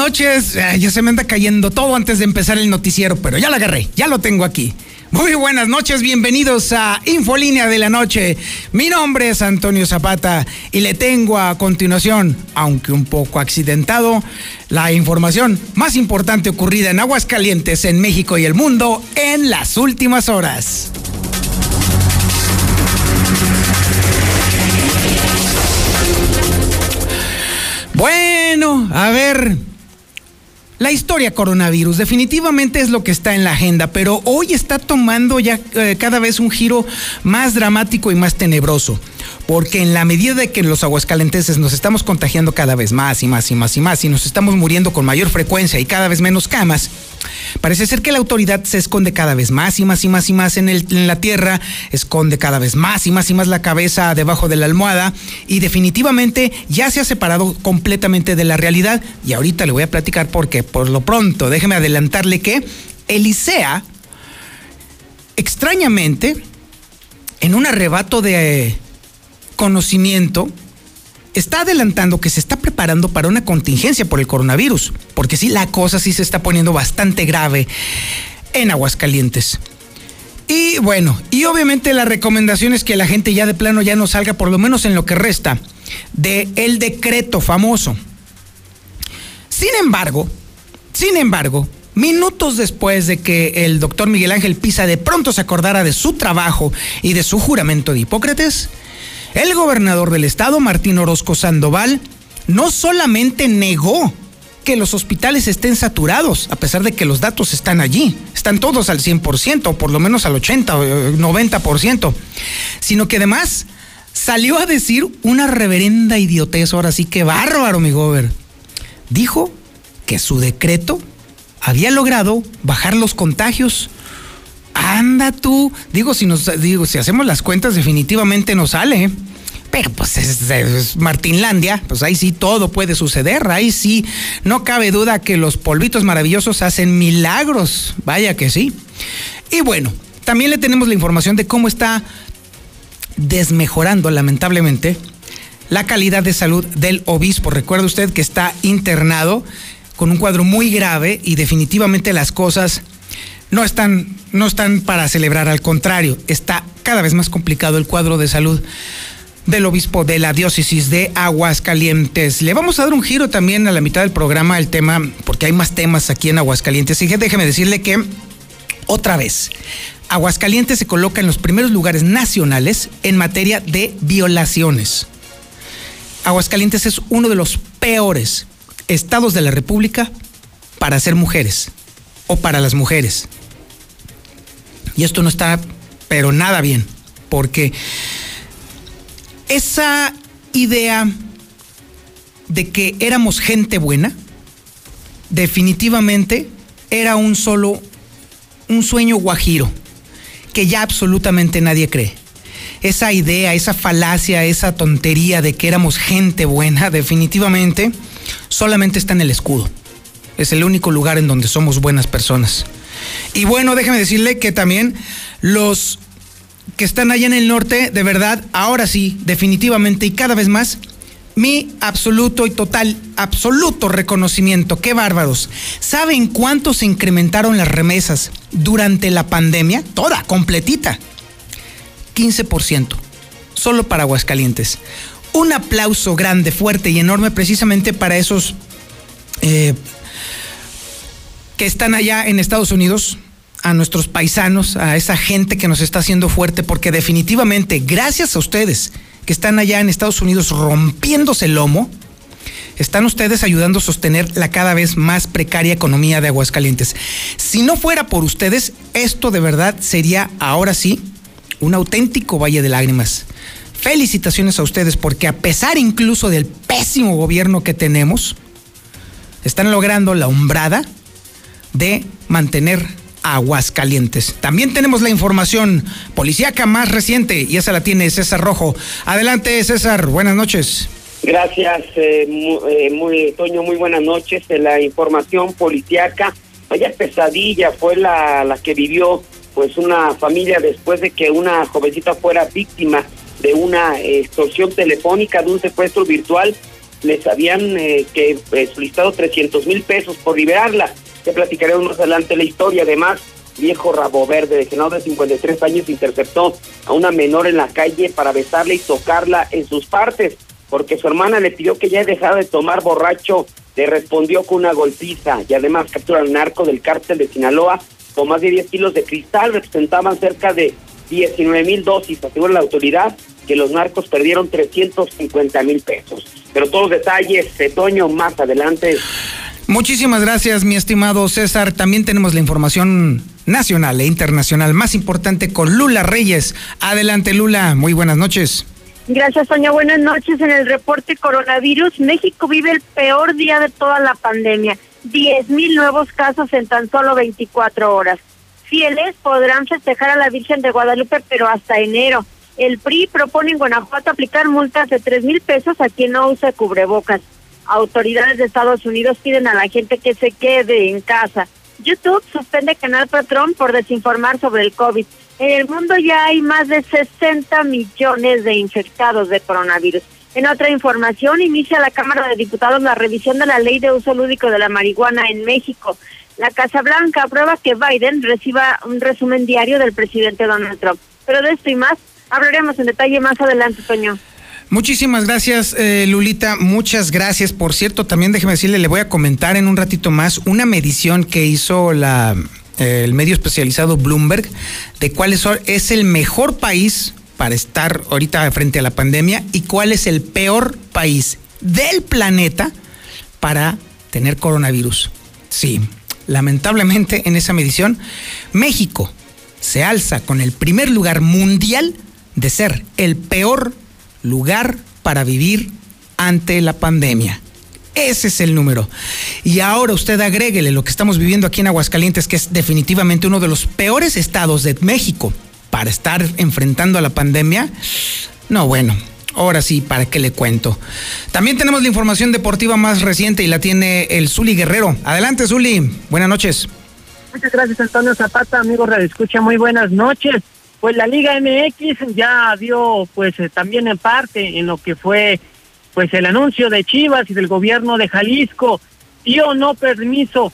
noches. ya se me anda cayendo todo antes de empezar el noticiero, pero ya lo agarré, ya lo tengo aquí. Muy buenas noches, bienvenidos a Infolínea de la Noche. Mi nombre es Antonio Zapata y le tengo a continuación, aunque un poco accidentado, la información más importante ocurrida en Aguascalientes, en México y el mundo en las últimas horas. Bueno, a ver, la historia coronavirus definitivamente es lo que está en la agenda, pero hoy está tomando ya eh, cada vez un giro más dramático y más tenebroso porque en la medida de que los aguascalenteses nos estamos contagiando cada vez más y más y más y más y nos estamos muriendo con mayor frecuencia y cada vez menos camas, parece ser que la autoridad se esconde cada vez más y más y más y más en, en la tierra, esconde cada vez más y más y más la cabeza debajo de la almohada y definitivamente ya se ha separado completamente de la realidad. Y ahorita le voy a platicar porque por lo pronto déjeme adelantarle que Elisea extrañamente en un arrebato de conocimiento está adelantando que se está preparando para una contingencia por el coronavirus, porque sí, la cosa sí se está poniendo bastante grave en Aguascalientes. Y bueno, y obviamente la recomendación es que la gente ya de plano ya no salga, por lo menos en lo que resta, de decreto famoso. Sin embargo, sin embargo, minutos después de que el doctor Miguel Ángel Pisa de pronto se acordara de su trabajo y de su juramento de Hipócrates, el gobernador del estado, Martín Orozco Sandoval, no solamente negó que los hospitales estén saturados, a pesar de que los datos están allí, están todos al 100%, o por lo menos al 80 o 90%, sino que además salió a decir una reverenda idiotez, ahora sí que bárbaro, mi gober. Dijo que su decreto había logrado bajar los contagios Anda tú. Digo, si nos digo, si hacemos las cuentas, definitivamente no sale. ¿eh? Pero pues es, Martinlandia, pues ahí sí todo puede suceder, ahí sí no cabe duda que los polvitos maravillosos hacen milagros, vaya que sí. Y bueno, también le tenemos la información de cómo está desmejorando lamentablemente la calidad de salud del obispo. Recuerda usted que está internado con un cuadro muy grave y definitivamente las cosas no están, no están para celebrar, al contrario, está cada vez más complicado el cuadro de salud del obispo de la diócesis de Aguascalientes. Le vamos a dar un giro también a la mitad del programa el tema, porque hay más temas aquí en Aguascalientes. Y déjeme decirle que, otra vez, Aguascalientes se coloca en los primeros lugares nacionales en materia de violaciones. Aguascalientes es uno de los peores estados de la República para ser mujeres o para las mujeres. Y esto no está, pero nada bien, porque esa idea de que éramos gente buena, definitivamente era un solo, un sueño guajiro, que ya absolutamente nadie cree. Esa idea, esa falacia, esa tontería de que éramos gente buena, definitivamente solamente está en el escudo. Es el único lugar en donde somos buenas personas. Y bueno, déjeme decirle que también los que están allá en el norte, de verdad, ahora sí, definitivamente y cada vez más, mi absoluto y total, absoluto reconocimiento. Qué bárbaros. ¿Saben cuánto se incrementaron las remesas durante la pandemia? Toda, completita. 15%. Solo para Aguascalientes. Un aplauso grande, fuerte y enorme precisamente para esos eh, que están allá en Estados Unidos, a nuestros paisanos, a esa gente que nos está haciendo fuerte, porque definitivamente, gracias a ustedes que están allá en Estados Unidos rompiéndose el lomo, están ustedes ayudando a sostener la cada vez más precaria economía de Aguascalientes. Si no fuera por ustedes, esto de verdad sería ahora sí un auténtico valle de lágrimas. Felicitaciones a ustedes porque a pesar incluso del pésimo gobierno que tenemos, están logrando la umbrada de mantener aguas calientes. También tenemos la información policíaca más reciente y esa la tiene César Rojo. Adelante, César. Buenas noches. Gracias, eh, eh, muy, Toño. Muy buenas noches. La información policíaca, vaya pesadilla fue la, la que vivió pues una familia después de que una jovencita fuera víctima de una extorsión telefónica, de un secuestro virtual les habían eh, que eh, solicitado 300 mil pesos por liberarla. Te platicaré más adelante la historia. Además, viejo rabo verde de Genaro de 53 años interceptó a una menor en la calle para besarla y tocarla en sus partes, porque su hermana le pidió que ya dejara de tomar borracho, le respondió con una golpiza y además captura al narco del cártel de Sinaloa con más de 10 kilos de cristal, representaban cerca de 19 mil dosis, asegura la autoridad que los narcos perdieron 350 mil pesos. Pero todos los detalles, Toño, más adelante. Muchísimas gracias, mi estimado César. También tenemos la información nacional e internacional más importante con Lula Reyes. Adelante, Lula. Muy buenas noches. Gracias, Sonia. Buenas noches. En el reporte coronavirus, México vive el peor día de toda la pandemia. 10 mil nuevos casos en tan solo 24 horas. Fieles podrán festejar a la Virgen de Guadalupe, pero hasta enero. El PRI propone en Guanajuato aplicar multas de 3 mil pesos a quien no use cubrebocas. Autoridades de Estados Unidos piden a la gente que se quede en casa. YouTube suspende Canal Patrón por desinformar sobre el COVID. En el mundo ya hay más de 60 millones de infectados de coronavirus. En otra información, inicia la Cámara de Diputados la revisión de la ley de uso lúdico de la marihuana en México. La Casa Blanca aprueba que Biden reciba un resumen diario del presidente Donald Trump. Pero de esto y más hablaremos en detalle más adelante, Toño. Muchísimas gracias, eh, Lulita. Muchas gracias. Por cierto, también déjeme decirle, le voy a comentar en un ratito más una medición que hizo la, eh, el medio especializado Bloomberg de cuál es, es el mejor país para estar ahorita frente a la pandemia y cuál es el peor país del planeta para tener coronavirus. Sí, lamentablemente en esa medición, México se alza con el primer lugar mundial de ser el peor lugar para vivir ante la pandemia. Ese es el número. Y ahora usted agréguele lo que estamos viviendo aquí en Aguascalientes, que es definitivamente uno de los peores estados de México para estar enfrentando a la pandemia. No, bueno, ahora sí, ¿para qué le cuento? También tenemos la información deportiva más reciente y la tiene el Zuli Guerrero. Adelante, Zuli. Buenas noches. Muchas gracias, Antonio Zapata, amigo Radio Escucha. Muy buenas noches pues la Liga MX ya dio pues eh, también en parte en lo que fue pues el anuncio de Chivas y del gobierno de Jalisco, sí o no permiso.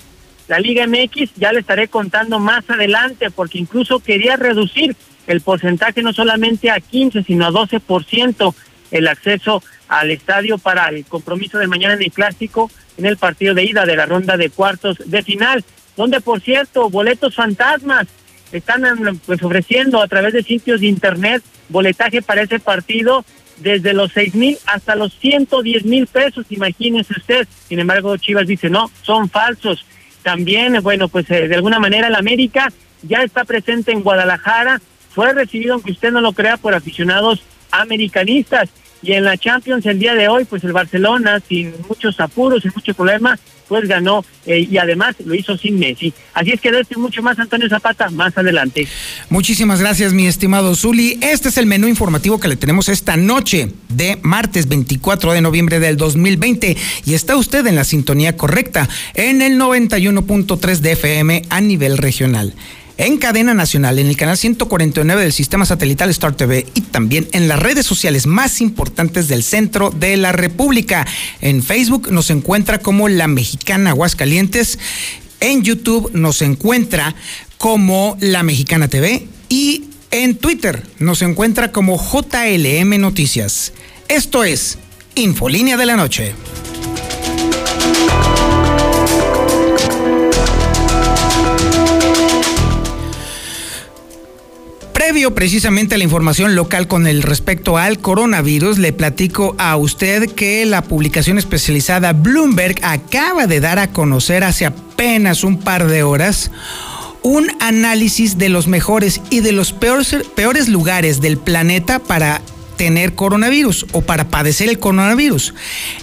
La Liga MX ya le estaré contando más adelante porque incluso quería reducir el porcentaje no solamente a 15 sino a 12% el acceso al estadio para el compromiso de mañana en el clásico en el partido de ida de la ronda de cuartos de final, donde por cierto boletos fantasmas están pues ofreciendo a través de sitios de internet boletaje para ese partido desde los seis mil hasta los ciento diez mil pesos, imagínense usted. Sin embargo, Chivas dice, no, son falsos. También, bueno, pues eh, de alguna manera el América ya está presente en Guadalajara, fue recibido, aunque usted no lo crea, por aficionados americanistas. Y en la Champions el día de hoy, pues el Barcelona, sin muchos apuros, sin mucho problema, pues ganó eh, y además lo hizo sin Messi. Así es que de esto mucho más Antonio Zapata más adelante. Muchísimas gracias, mi estimado Zuli. Este es el menú informativo que le tenemos esta noche de martes 24 de noviembre del 2020 y está usted en la sintonía correcta en el 91.3 de FM a nivel regional en cadena nacional, en el canal 149 del sistema satelital Star TV y también en las redes sociales más importantes del centro de la República. En Facebook nos encuentra como La Mexicana Aguascalientes, en YouTube nos encuentra como La Mexicana TV y en Twitter nos encuentra como JLM Noticias. Esto es Infolínea de la Noche. Previo precisamente a la información local con el respecto al coronavirus, le platico a usted que la publicación especializada Bloomberg acaba de dar a conocer hace apenas un par de horas un análisis de los mejores y de los peores, peores lugares del planeta para tener coronavirus o para padecer el coronavirus.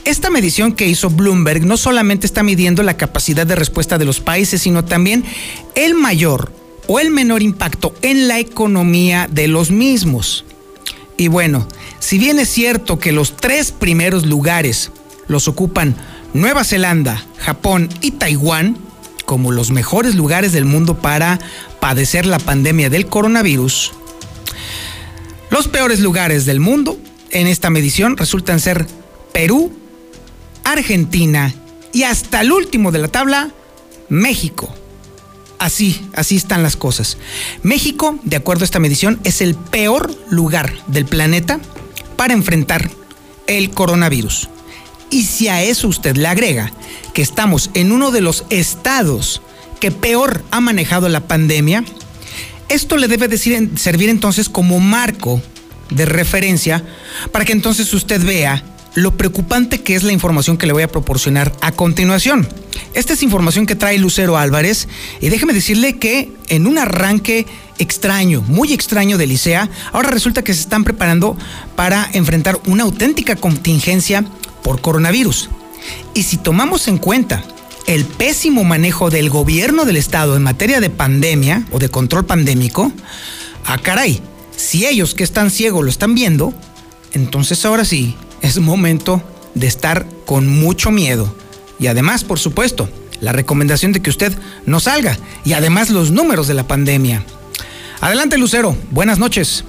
Esta medición que hizo Bloomberg no solamente está midiendo la capacidad de respuesta de los países, sino también el mayor o el menor impacto en la economía de los mismos. Y bueno, si bien es cierto que los tres primeros lugares los ocupan Nueva Zelanda, Japón y Taiwán como los mejores lugares del mundo para padecer la pandemia del coronavirus, los peores lugares del mundo en esta medición resultan ser Perú, Argentina y hasta el último de la tabla, México. Así, así están las cosas. México, de acuerdo a esta medición, es el peor lugar del planeta para enfrentar el coronavirus. Y si a eso usted le agrega que estamos en uno de los estados que peor ha manejado la pandemia, esto le debe servir entonces como marco de referencia para que entonces usted vea lo preocupante que es la información que le voy a proporcionar a continuación. Esta es información que trae Lucero Álvarez y déjeme decirle que en un arranque extraño, muy extraño de Licea, ahora resulta que se están preparando para enfrentar una auténtica contingencia por coronavirus. Y si tomamos en cuenta el pésimo manejo del gobierno del estado en materia de pandemia o de control pandémico, ah caray, si ellos que están ciegos lo están viendo, entonces ahora sí es momento de estar con mucho miedo. Y además, por supuesto, la recomendación de que usted no salga y además los números de la pandemia. Adelante Lucero, buenas noches.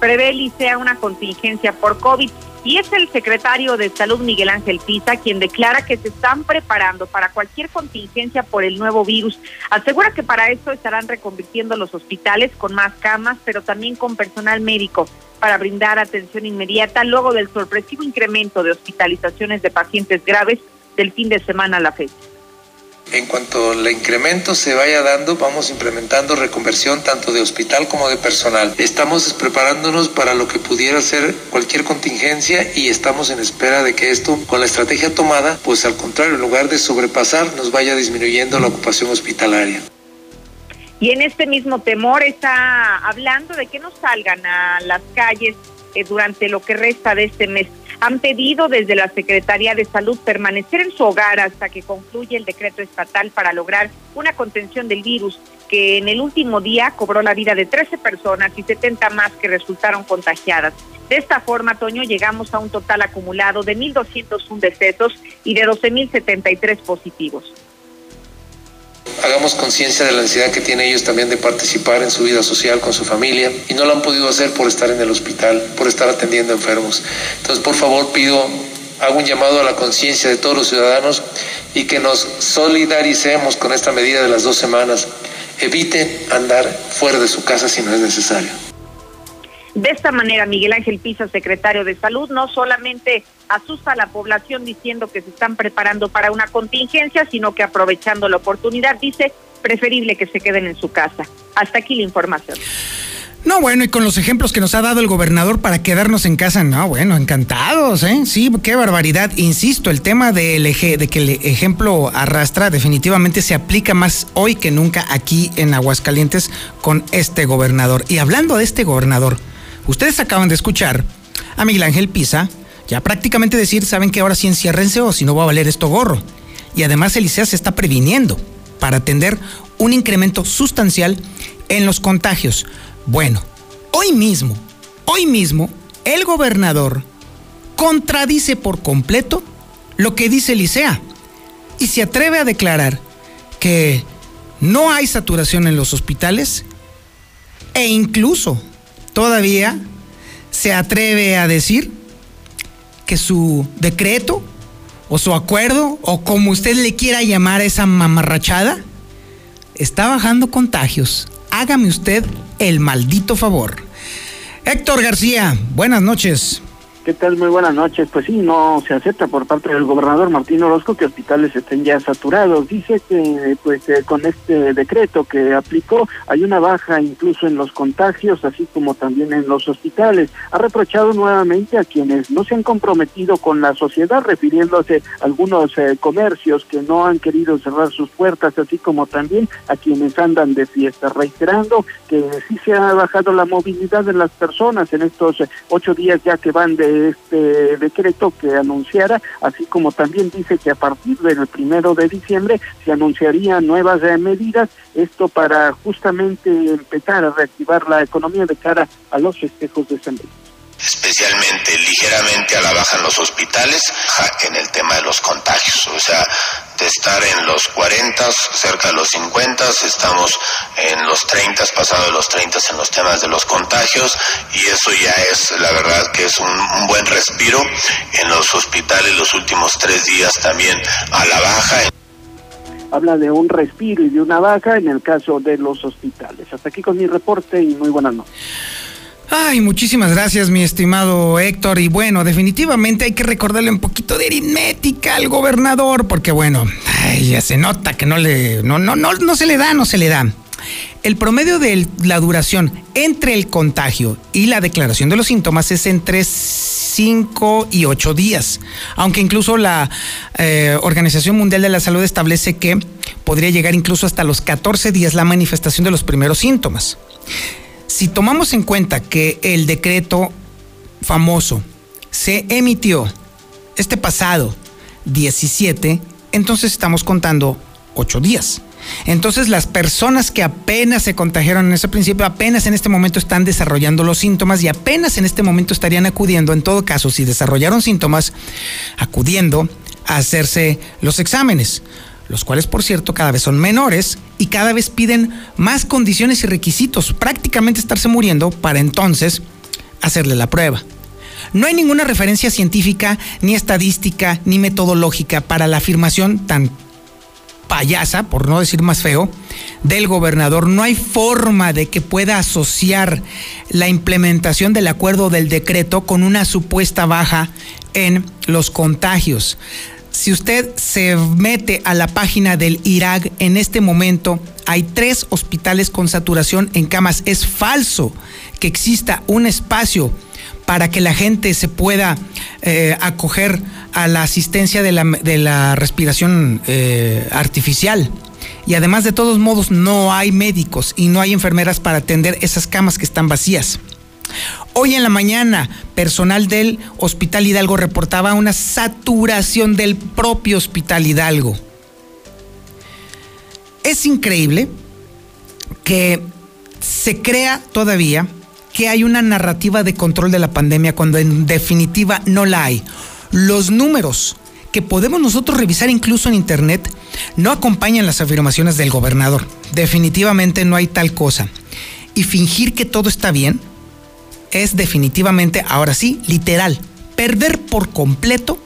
Prevé sea una contingencia por COVID y es el secretario de Salud Miguel Ángel Pisa quien declara que se están preparando para cualquier contingencia por el nuevo virus. Asegura que para esto estarán reconvirtiendo los hospitales con más camas, pero también con personal médico para brindar atención inmediata luego del sorpresivo incremento de hospitalizaciones de pacientes graves del fin de semana a la fecha. En cuanto el incremento se vaya dando, vamos implementando reconversión tanto de hospital como de personal. Estamos preparándonos para lo que pudiera ser cualquier contingencia y estamos en espera de que esto, con la estrategia tomada, pues al contrario, en lugar de sobrepasar, nos vaya disminuyendo la ocupación hospitalaria. Y en este mismo temor está hablando de que no salgan a las calles eh, durante lo que resta de este mes han pedido desde la Secretaría de Salud permanecer en su hogar hasta que concluya el decreto estatal para lograr una contención del virus que en el último día cobró la vida de 13 personas y 70 más que resultaron contagiadas. De esta forma, Toño, llegamos a un total acumulado de 1.201 decesos y de 12.073 positivos hagamos conciencia de la necesidad que tienen ellos también de participar en su vida social con su familia y no lo han podido hacer por estar en el hospital, por estar atendiendo enfermos. Entonces, por favor, pido, hago un llamado a la conciencia de todos los ciudadanos y que nos solidaricemos con esta medida de las dos semanas. Eviten andar fuera de su casa si no es necesario. De esta manera, Miguel Ángel Pisa, secretario de Salud, no solamente asusta a la población diciendo que se están preparando para una contingencia, sino que aprovechando la oportunidad dice preferible que se queden en su casa. Hasta aquí la información. No, bueno, y con los ejemplos que nos ha dado el gobernador para quedarnos en casa, no, bueno, encantados, ¿eh? Sí, qué barbaridad. Insisto, el tema del eje, de que el ejemplo arrastra definitivamente se aplica más hoy que nunca aquí en Aguascalientes con este gobernador. Y hablando de este gobernador, Ustedes acaban de escuchar a Miguel Ángel Pisa ya prácticamente decir, saben que ahora sí enciérrense o si no va a valer esto gorro. Y además el se está previniendo para atender un incremento sustancial en los contagios. Bueno, hoy mismo, hoy mismo, el gobernador contradice por completo lo que dice Licea y se atreve a declarar que no hay saturación en los hospitales e incluso todavía se atreve a decir que su decreto o su acuerdo o como usted le quiera llamar esa mamarrachada está bajando contagios. Hágame usted el maldito favor. Héctor García, buenas noches. ¿Qué tal? Muy buenas noches. Pues sí, no se acepta por parte del gobernador Martín Orozco que hospitales estén ya saturados. Dice que pues eh, con este decreto que aplicó hay una baja incluso en los contagios, así como también en los hospitales. Ha reprochado nuevamente a quienes no se han comprometido con la sociedad, refiriéndose a algunos eh, comercios que no han querido cerrar sus puertas, así como también a quienes andan de fiesta, reiterando que sí se ha bajado la movilidad de las personas en estos eh, ocho días ya que van de este decreto que anunciara, así como también dice que a partir del primero de diciembre se anunciarían nuevas medidas, esto para justamente empezar a reactivar la economía de cara a los festejos de San especialmente ligeramente a la baja en los hospitales, en el tema de los contagios. O sea, estar en los 40, cerca de los 50, estamos en los 30, pasado de los 30 en los temas de los contagios y eso ya es la verdad que es un, buen respiro. En los hospitales los últimos tres días también a la baja. Habla de un respiro y de una baja en el caso de los hospitales. Hasta aquí con mi reporte y muy buenas noches. Ay, muchísimas gracias, mi estimado Héctor. Y bueno, definitivamente hay que recordarle un poquito de aritmética al gobernador, porque bueno, ya se nota que no le, no, no, no, no se le da, no se le da. El promedio de la duración entre el contagio y la declaración de los síntomas es entre 5 y 8 días, aunque incluso la eh, Organización Mundial de la Salud establece que podría llegar incluso hasta los 14 días la manifestación de los primeros síntomas. Si tomamos en cuenta que el decreto famoso se emitió este pasado 17, entonces estamos contando 8 días. Entonces las personas que apenas se contagiaron en ese principio, apenas en este momento están desarrollando los síntomas y apenas en este momento estarían acudiendo, en todo caso, si desarrollaron síntomas, acudiendo a hacerse los exámenes los cuales por cierto cada vez son menores y cada vez piden más condiciones y requisitos, prácticamente estarse muriendo para entonces hacerle la prueba. No hay ninguna referencia científica, ni estadística, ni metodológica para la afirmación tan payasa, por no decir más feo, del gobernador. No hay forma de que pueda asociar la implementación del acuerdo del decreto con una supuesta baja en los contagios. Si usted se mete a la página del IRAG en este momento, hay tres hospitales con saturación en camas. Es falso que exista un espacio para que la gente se pueda eh, acoger a la asistencia de la, respiración eh, artificial. Y además de todos modos no hay médicos y no hay enfermeras para atender esas camas que están vacías. Hoy en la mañana, personal del Hospital Hidalgo reportaba una saturación del propio Hospital Hidalgo. Es increíble que se crea todavía que hay una narrativa de control de la pandemia cuando en definitiva no la hay. Los números que podemos nosotros revisar incluso en Internet no acompañan las afirmaciones del gobernador. Definitivamente no hay tal cosa. Y fingir que todo está bien es definitivamente, ahora sí, literal, perder por completo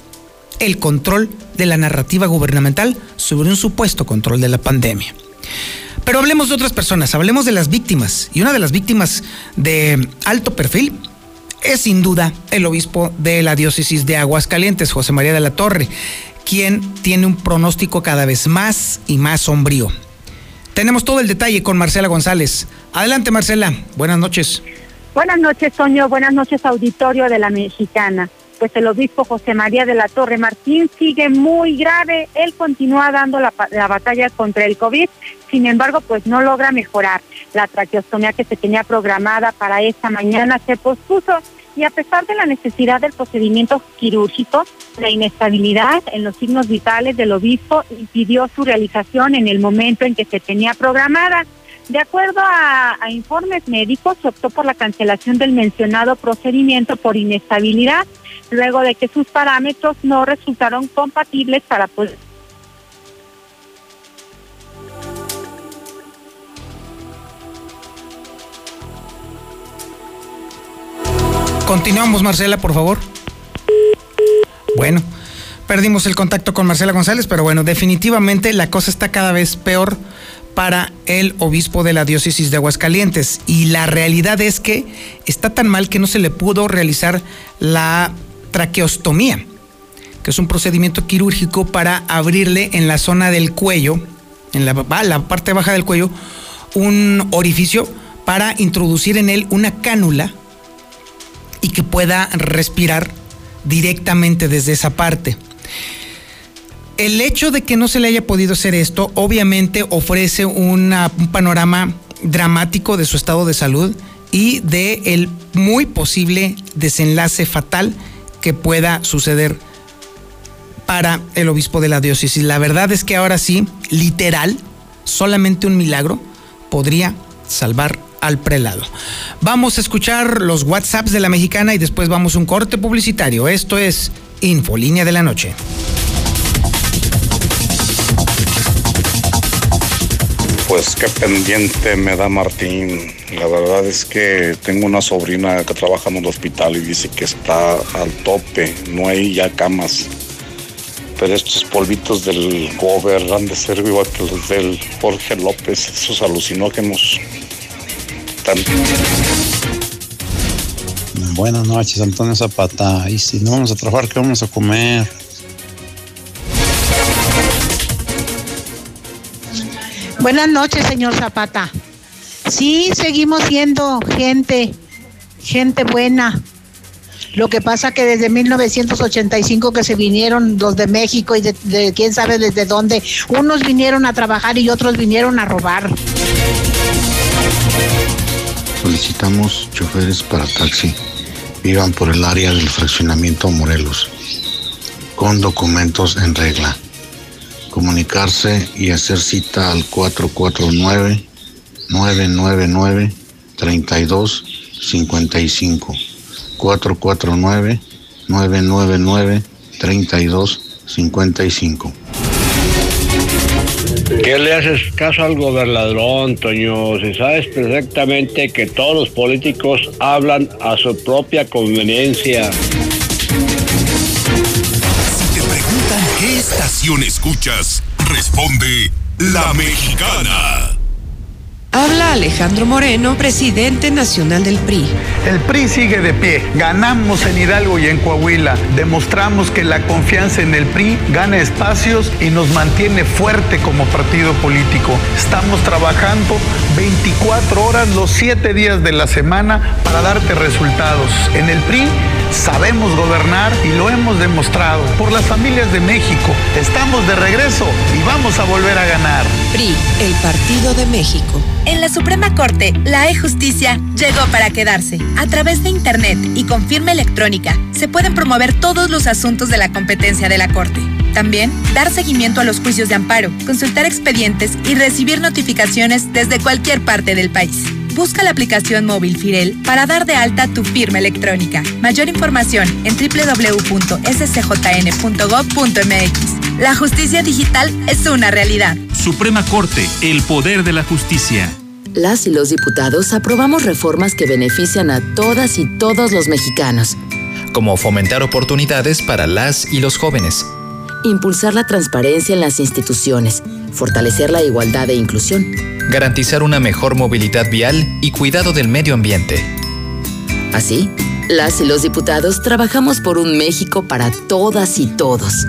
el control de la narrativa gubernamental sobre un supuesto control de la pandemia. Pero hablemos de otras personas, hablemos de las víctimas. Y una de las víctimas de alto perfil es sin duda el obispo de la diócesis de Aguascalientes, José María de la Torre, quien tiene un pronóstico cada vez más y más sombrío. Tenemos todo el detalle con Marcela González. Adelante Marcela, buenas noches. Buenas noches, Toño. Buenas noches, auditorio de la Mexicana. Pues el obispo José María de la Torre Martín sigue muy grave. Él continúa dando la, la batalla contra el COVID. Sin embargo, pues no logra mejorar. La traqueostomía que se tenía programada para esta mañana se pospuso y a pesar de la necesidad del procedimiento quirúrgico, la inestabilidad en los signos vitales del obispo impidió su realización en el momento en que se tenía programada. De acuerdo a, informes médicos, se optó por la cancelación del mencionado procedimiento por inestabilidad, luego de que sus parámetros no resultaron compatibles para poder Continuamos, Marcela, por favor. Bueno, perdimos el contacto con Marcela González, pero bueno, definitivamente la cosa está cada vez peor para el obispo de la diócesis de Aguascalientes. Y la realidad es que está tan mal que no se le pudo realizar la traqueostomía, que es un procedimiento quirúrgico para abrirle en la zona del cuello, en la, la parte baja del cuello, un orificio para introducir en él una cánula y que pueda respirar directamente desde esa parte el hecho de que no se le haya podido hacer esto, obviamente ofrece un panorama dramático de su estado de salud y de el muy posible desenlace fatal que pueda suceder para el obispo de la diócesis. La verdad es que ahora sí, literal, solamente un milagro podría salvar al prelado. Vamos a escuchar los WhatsApps de la mexicana y después vamos a un corte publicitario. Esto es Infolínea de la Noche. Pues qué pendiente me da Martín. La verdad es que tengo una sobrina que trabaja en un hospital y dice que está al tope, no hay ya camas. Pero estos polvitos del gober han de ser igual que los del Jorge López, esos alucinógenos. Buenas noches, Antonio Zapata. Y si no vamos a trabajar, ¿qué vamos a comer? Buenas noches, señor Zapata. Sí, seguimos siendo gente, gente buena. Lo que pasa que desde 1985 que se vinieron los de México y de, quién sabe desde dónde, unos vinieron a trabajar y otros vinieron a robar. Solicitamos choferes para taxi. Vivan por el área del fraccionamiento Morelos, con documentos en regla. Comunicarse y hacer cita al 449-999-3255. 449-999-3255. ¿Qué le haces caso al gobernador, Toño? Si sabes perfectamente que todos los políticos hablan a su propia conveniencia. Qué estación escuchas, responde La Mexicana. Habla Alejandro Moreno, presidente nacional del PRI. El PRI sigue de pie. Ganamos en Hidalgo y en Coahuila. Demostramos que la confianza en el PRI gana espacios y nos mantiene fuerte como partido político. Estamos trabajando 24 horas los 7 días de la semana para darte resultados. En el PRI sabemos gobernar y lo hemos demostrado. Por las familias de México. Estamos de regreso y vamos a volver a ganar. PRI, el Partido de México. En la Suprema Corte, la e-justicia llegó para quedarse. A través de Internet y con firma electrónica, se pueden promover todos los asuntos de la competencia de la Corte. También, dar seguimiento a los juicios de amparo, consultar expedientes y recibir notificaciones desde cualquier parte del país. Busca la aplicación móvil Firel para dar de alta tu firma electrónica. Mayor información en www.scjn.gov.mx. La justicia digital es una realidad. Suprema Corte, el poder de la justicia. Las y los diputados aprobamos reformas que benefician a todas y todos los mexicanos. Como fomentar oportunidades para las y los jóvenes. Impulsar la transparencia en las instituciones. Fortalecer la igualdad e inclusión. Garantizar una mejor movilidad vial y cuidado del medio ambiente. Así, las y los diputados trabajamos por un México para todas y todos.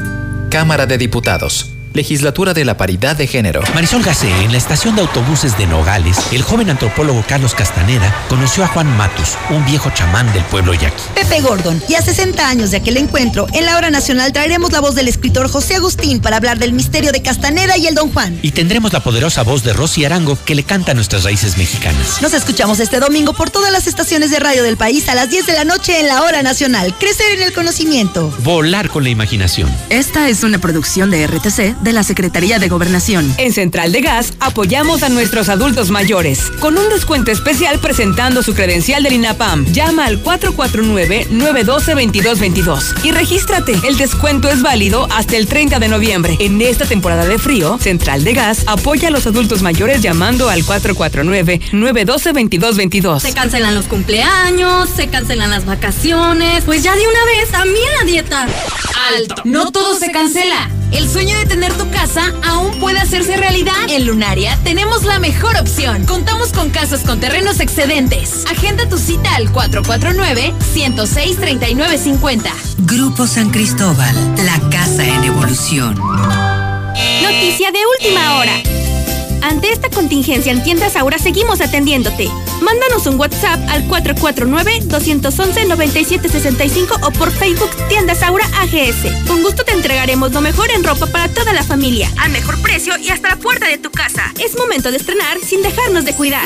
Cámara de Diputados. Legislatura de la Paridad de Género. Marisol Gacé, en la estación de autobuses de Nogales, el joven antropólogo Carlos Castaneda conoció a Juan Matus, un viejo chamán del pueblo yaqui. Pepe Gordon, y a 60 años de aquel encuentro, en la hora nacional traeremos la voz del escritor José Agustín para hablar del misterio de Castaneda y el Don Juan. Y tendremos la poderosa voz de Rosy Arango que le canta nuestras raíces mexicanas. Nos escuchamos este domingo por todas las estaciones de radio del país a las 10 de la noche en la hora nacional. Crecer en el conocimiento. Volar con la imaginación. Esta es una producción de RTC de la Secretaría de Gobernación. En Central de Gas apoyamos a nuestros adultos mayores con un descuento especial presentando su credencial del INAPAM. Llama al 449-912-2222 y regístrate. El descuento es válido hasta el 30 de noviembre. En esta temporada de frío, Central de Gas apoya a los adultos mayores llamando al 449-912-2222. Se cancelan los cumpleaños, se cancelan las vacaciones. Pues ya de una vez, también la dieta. Alto. No todo se cancela. El sueño de tener tu casa aún puede hacerse realidad. En Lunaria tenemos la mejor opción. Contamos con casas con terrenos excedentes. Agenda tu cita al 449-106-3950. Grupo San Cristóbal, la casa en evolución. Noticia de última hora. Ante esta contingencia en Tiendas Aura seguimos atendiéndote. Mándanos un WhatsApp al 449-211-9765 o por Facebook Tiendas Aura AGS. Con gusto te entregaremos lo mejor en ropa para toda la familia, al mejor precio y hasta la puerta de tu casa. Es momento de estrenar sin dejarnos de cuidar.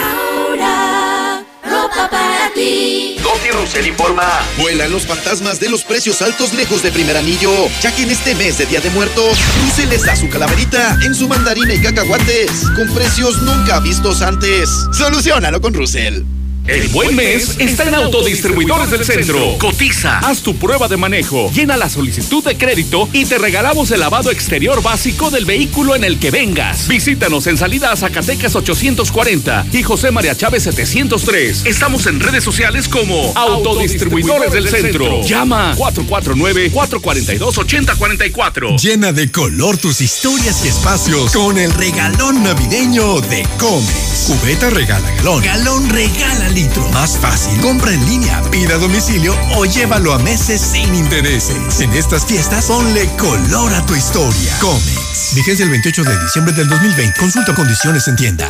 Ropa para ti. Doty Russell informa. Vuelan los fantasmas de los precios altos lejos de primer anillo, ya que en este mes de Día de Muertos, Russell les da su calaverita en su mandarina y cacahuates, con precios nunca vistos antes. Solucionalo con Russell. El buen mes está en Autodistribuidores del Centro. Cotiza, haz tu prueba de manejo, llena la solicitud de crédito y te regalamos el lavado exterior básico del vehículo en el que vengas. Visítanos en salida a Zacatecas 840 y José María Chávez 703. Estamos en redes sociales como Autodistribuidores del Centro. Llama 449-442-8044. Llena de color tus historias y espacios con el regalón navideño de Comex. Cubeta regala galón. Galón regala Más fácil. Compra en línea, pida a domicilio o llévalo a meses sin intereses. En estas fiestas, ponle color a tu historia. Comex. Vigencia el 28 de diciembre del 2020. Consulta condiciones en tienda.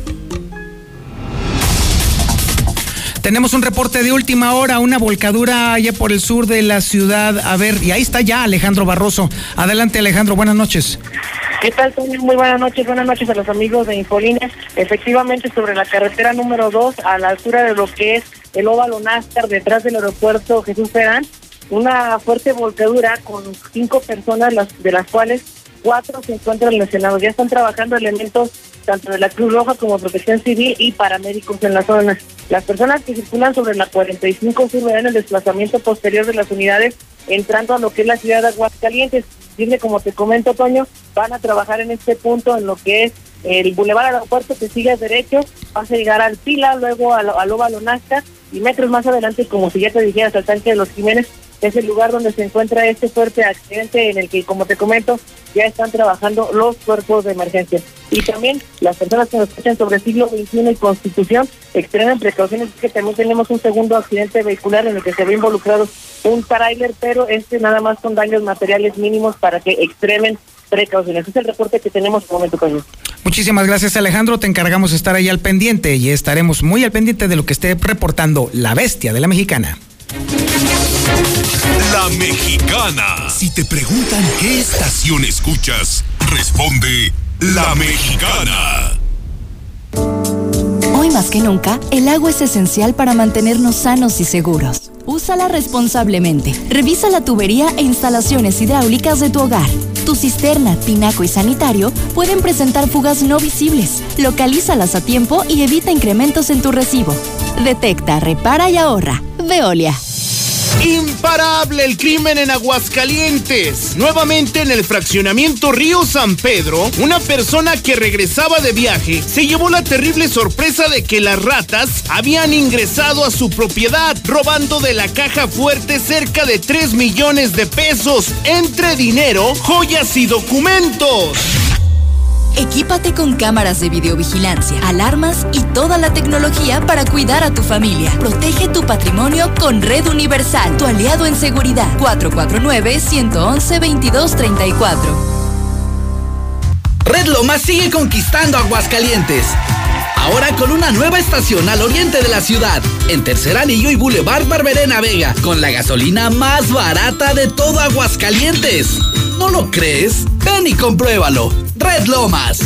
Tenemos un reporte de última hora, una volcadura allá por el sur de la ciudad. A ver, y ahí está ya Alejandro Barroso. Adelante Alejandro, buenas noches. ¿Qué tal, Toño? Muy buenas noches. Buenas noches a los amigos de Infolines. Efectivamente, sobre la carretera número 2, a la altura de lo que es el óvalo Náscar, detrás del aeropuerto Jesús Ferán, una fuerte volcadura con cinco personas, las, de las cuales cuatro se encuentran lesionados. Ya están trabajando elementos tanto de la Cruz Roja como Protección Civil y paramédicos en la zona. Las personas que circulan sobre la 45 Sur verán el desplazamiento posterior de las unidades entrando a lo que es la ciudad de Aguascalientes. Dime, como te comento, Toño, van a trabajar en este punto en lo que es el Boulevard Aeropuerto que sigue derecho, vas a llegar al Pila, luego al, al Óvalo y metros más adelante, como si ya te dijeras, al tanque de los Jiménez, es el lugar donde se encuentra este fuerte accidente en el que, como te comento, ya están trabajando los cuerpos de emergencia. Y también las personas que nos escuchan sobre siglo XXI y Constitución extremen precauciones, que también tenemos un segundo accidente vehicular en el que se ve involucrado un trailer, pero este nada más con daños materiales mínimos para que extremen precauciones. Es el reporte que tenemos en el momento, Carlos. Muchísimas gracias Alejandro, te encargamos estar ahí al pendiente y estaremos muy al pendiente de lo que esté reportando la bestia de la mexicana. La Mexicana. Si te preguntan qué estación escuchas, responde La Mexicana. Hoy más que nunca, el agua es esencial para mantenernos sanos y seguros. Úsala responsablemente. Revisa la tubería e instalaciones hidráulicas de tu hogar. Tu cisterna, tinaco y sanitario pueden presentar fugas no visibles. Localízalas a tiempo y evita incrementos en tu recibo. Detecta, repara y ahorra. Veolia. Imparable el crimen en Aguascalientes. Nuevamente en el fraccionamiento Río San Pedro, una persona que regresaba de viaje se llevó la terrible sorpresa de que las ratas habían ingresado a su propiedad, robando de la caja fuerte cerca de 3 millones de pesos entre dinero, joyas y documentos. Equípate con cámaras de videovigilancia, alarmas y toda la tecnología para cuidar a tu familia. Protege tu patrimonio con Red Universal, tu aliado en seguridad. 449-111-2234. Red Lomas sigue conquistando Aguascalientes. Ahora con una nueva estación al oriente de la ciudad, en Tercer Anillo y Boulevard Barberena Vega, con la gasolina más barata de todo Aguascalientes. ¿No lo crees? Ven y compruébalo. Red Lomas.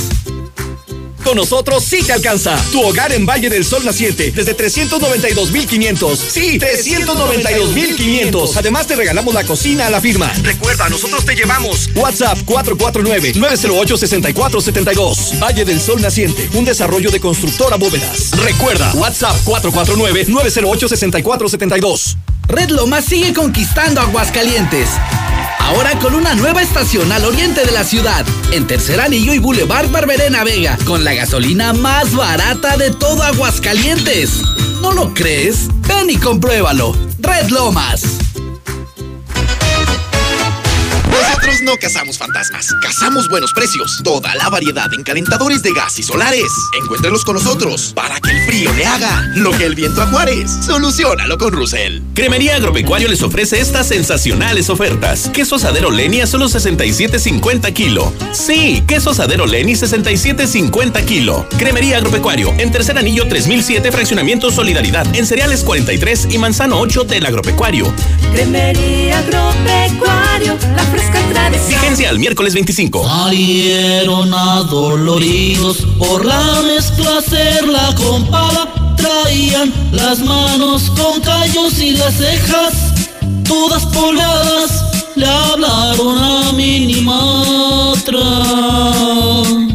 Con nosotros sí te alcanza. Tu hogar en Valle del Sol Naciente desde 392.500. Sí, 392.500. Además te regalamos la cocina a la firma. Recuerda, nosotros te llevamos. WhatsApp 449-908-6472. Valle del Sol Naciente, un desarrollo de constructora bóvedas. Recuerda, WhatsApp 449-908-6472. Red Lomas sigue conquistando Aguascalientes. Ahora con una nueva estación al oriente de la ciudad, en Tercer Anillo y Boulevard Barberena Vega, con la gasolina más barata de todo Aguascalientes. ¿No lo crees? Ven y compruébalo. Red Lomas. Nosotros no cazamos fantasmas, cazamos buenos precios. Toda la variedad en calentadores de gas y solares. Encuéntrelos con nosotros para que el frío le haga lo que el viento a Juárez. Solucionalo con Rusel. Cremería Agropecuario les ofrece estas sensacionales ofertas. Queso asadero Leni a solo 67.50 kilo. Sí, queso asadero Leni 67.50 kilo. Cremería Agropecuario en Tercer Anillo 3007 Fraccionamiento Solidaridad en Cereales 43 y Manzano 8 del Agropecuario. Cremería Agropecuario, la fresca tradición. Vigencia al miércoles 25. Salieron adoloridos por la mezcla hacerla con pala. Traían las manos con callos y las cejas todas polvadas. Le hablaron a Minimatra. Y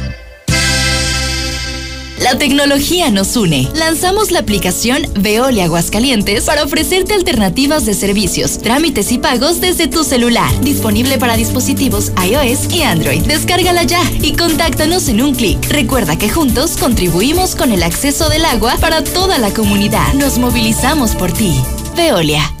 La tecnología nos une. Lanzamos la aplicación Veolia Aguascalientes para ofrecerte alternativas de servicios, trámites y pagos desde tu celular. Disponible para dispositivos iOS y Android. Descárgala ya y contáctanos en un clic. Recuerda que juntos contribuimos con el acceso del agua para toda la comunidad. Nos movilizamos por ti. Veolia.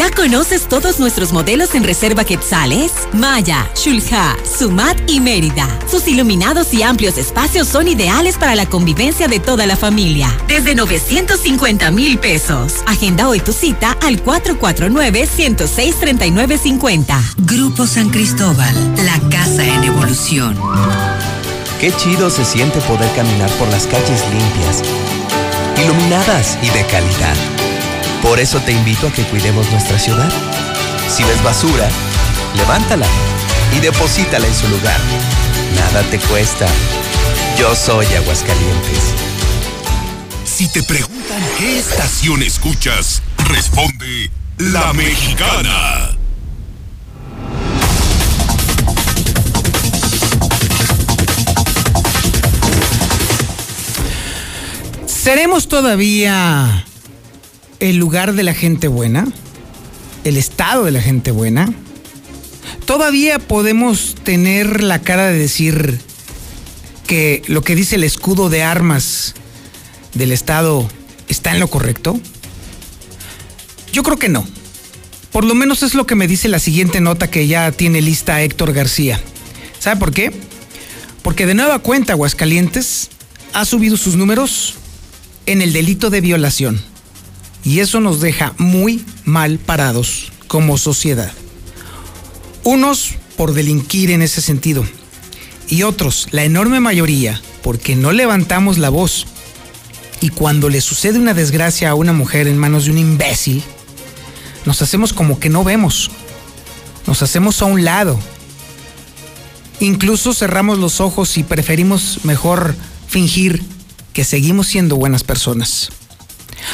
¿Ya conoces todos nuestros modelos en Reserva Quetzales? Maya, Shulha, Sumat y Mérida. Sus iluminados y amplios espacios son ideales para la convivencia de toda la familia. Desde 950 mil pesos. Agenda hoy tu cita al 449-106-3950. Grupo San Cristóbal, la casa en evolución. Qué chido se siente poder caminar por las calles limpias, iluminadas y de calidad. Por eso te invito a que cuidemos nuestra ciudad. Si ves basura, levántala y deposítala en su lugar. Nada te cuesta. Yo soy Aguascalientes. Si te preguntan qué estación escuchas, responde La Mexicana. ¿Seremos todavía el lugar de la gente buena? ¿El estado de la gente buena? Todavía podemos tener la cara de decir que lo que dice el escudo de armas del estado está en lo correcto. Yo creo que no. Por lo menos es lo que me dice la siguiente nota que ya tiene lista Héctor García. ¿Sabe por qué? Porque de nueva cuenta Aguascalientes ha subido sus números en el delito de violación. Y eso nos deja muy mal parados como sociedad. Unos por delinquir en ese sentido. Y otros, la enorme mayoría, porque no levantamos la voz. Y cuando le sucede una desgracia a una mujer en manos de un imbécil, nos hacemos como que no vemos. Nos hacemos a un lado. Incluso cerramos los ojos y preferimos mejor fingir que seguimos siendo buenas personas.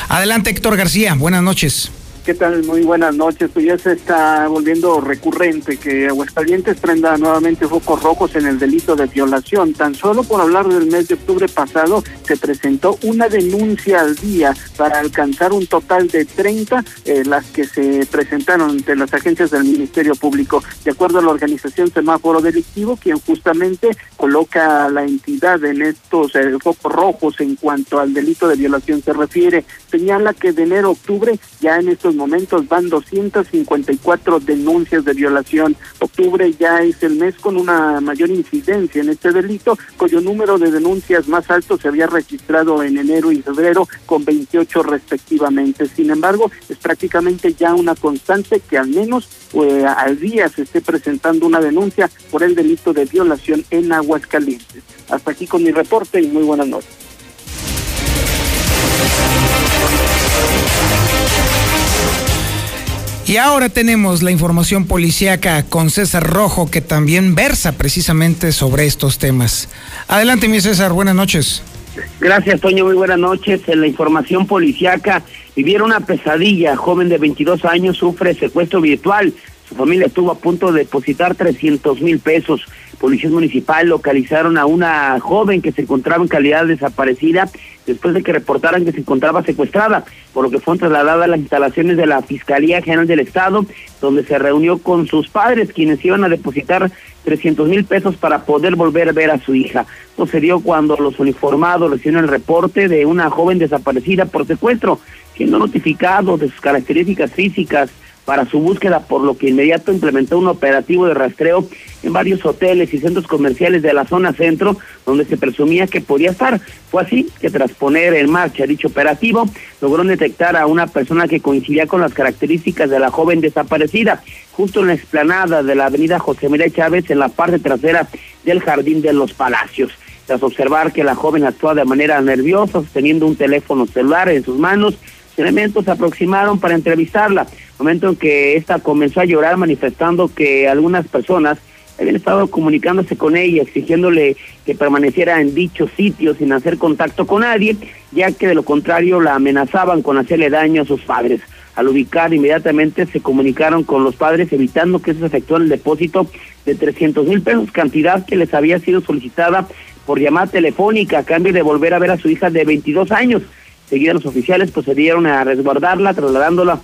Adelante Héctor García, buenas noches. ¿Qué tal? Muy buenas noches. Pues ya se está volviendo recurrente que Aguascalientes prenda nuevamente focos rojos en el delito de violación. Tan solo por hablar del mes de octubre pasado se presentó una denuncia al día para alcanzar un total de 30 eh, las que se presentaron ante las agencias del Ministerio Público. De acuerdo a la organización Semáforo Delictivo, quien justamente coloca a la entidad en estos eh, focos rojos en cuanto al delito de violación se refiere, señala que de enero a octubre ya en estos momentos van 254 denuncias de violación. Octubre ya es el mes con una mayor incidencia en este delito, cuyo número de denuncias más alto se había registrado en enero y febrero con 28 respectivamente. Sin embargo, es prácticamente ya una constante que al menos eh, al día se esté presentando una denuncia por el delito de violación en Aguascalientes. Hasta aquí con mi reporte y muy buenas noches. Y ahora tenemos la información policíaca con César Rojo, que también versa precisamente sobre estos temas. Adelante, mi César, buenas noches. Gracias, Toño, muy buenas noches. En la información policíaca, vivieron una pesadilla. Joven de 22 años sufre secuestro virtual. Su familia estuvo a punto de depositar 300 mil pesos. Policías municipal localizaron a una joven que se encontraba en calidad desaparecida después de que reportaran que se encontraba secuestrada, por lo que fue trasladada a las instalaciones de la Fiscalía General del Estado, donde se reunió con sus padres, quienes iban a depositar 300 mil pesos para poder volver a ver a su hija. Sucedió cuando los uniformados recibieron el reporte de una joven desaparecida por secuestro, siendo notificado de sus características físicas, para su búsqueda, por lo que inmediato implementó un operativo de rastreo en varios hoteles y centros comerciales de la zona centro, donde se presumía que podía estar. Fue así que tras poner en marcha dicho operativo, logró detectar a una persona que coincidía con las características de la joven desaparecida, justo en la explanada de la avenida José María Chávez, en la parte trasera del Jardín de los Palacios. Tras observar que la joven actuaba de manera nerviosa, sosteniendo un teléfono celular en sus manos, elementos se aproximaron para entrevistarla, momento en que esta comenzó a llorar manifestando que algunas personas habían estado comunicándose con ella, exigiéndole que permaneciera en dicho sitio sin hacer contacto con nadie, ya que de lo contrario la amenazaban con hacerle daño a sus padres. Al ubicar inmediatamente se comunicaron con los padres evitando que se efectuara el depósito de 300 mil pesos, cantidad que les había sido solicitada por llamada telefónica a cambio de volver a ver a su hija de 22 años. Seguida los oficiales procedieron a resguardarla, trasladándola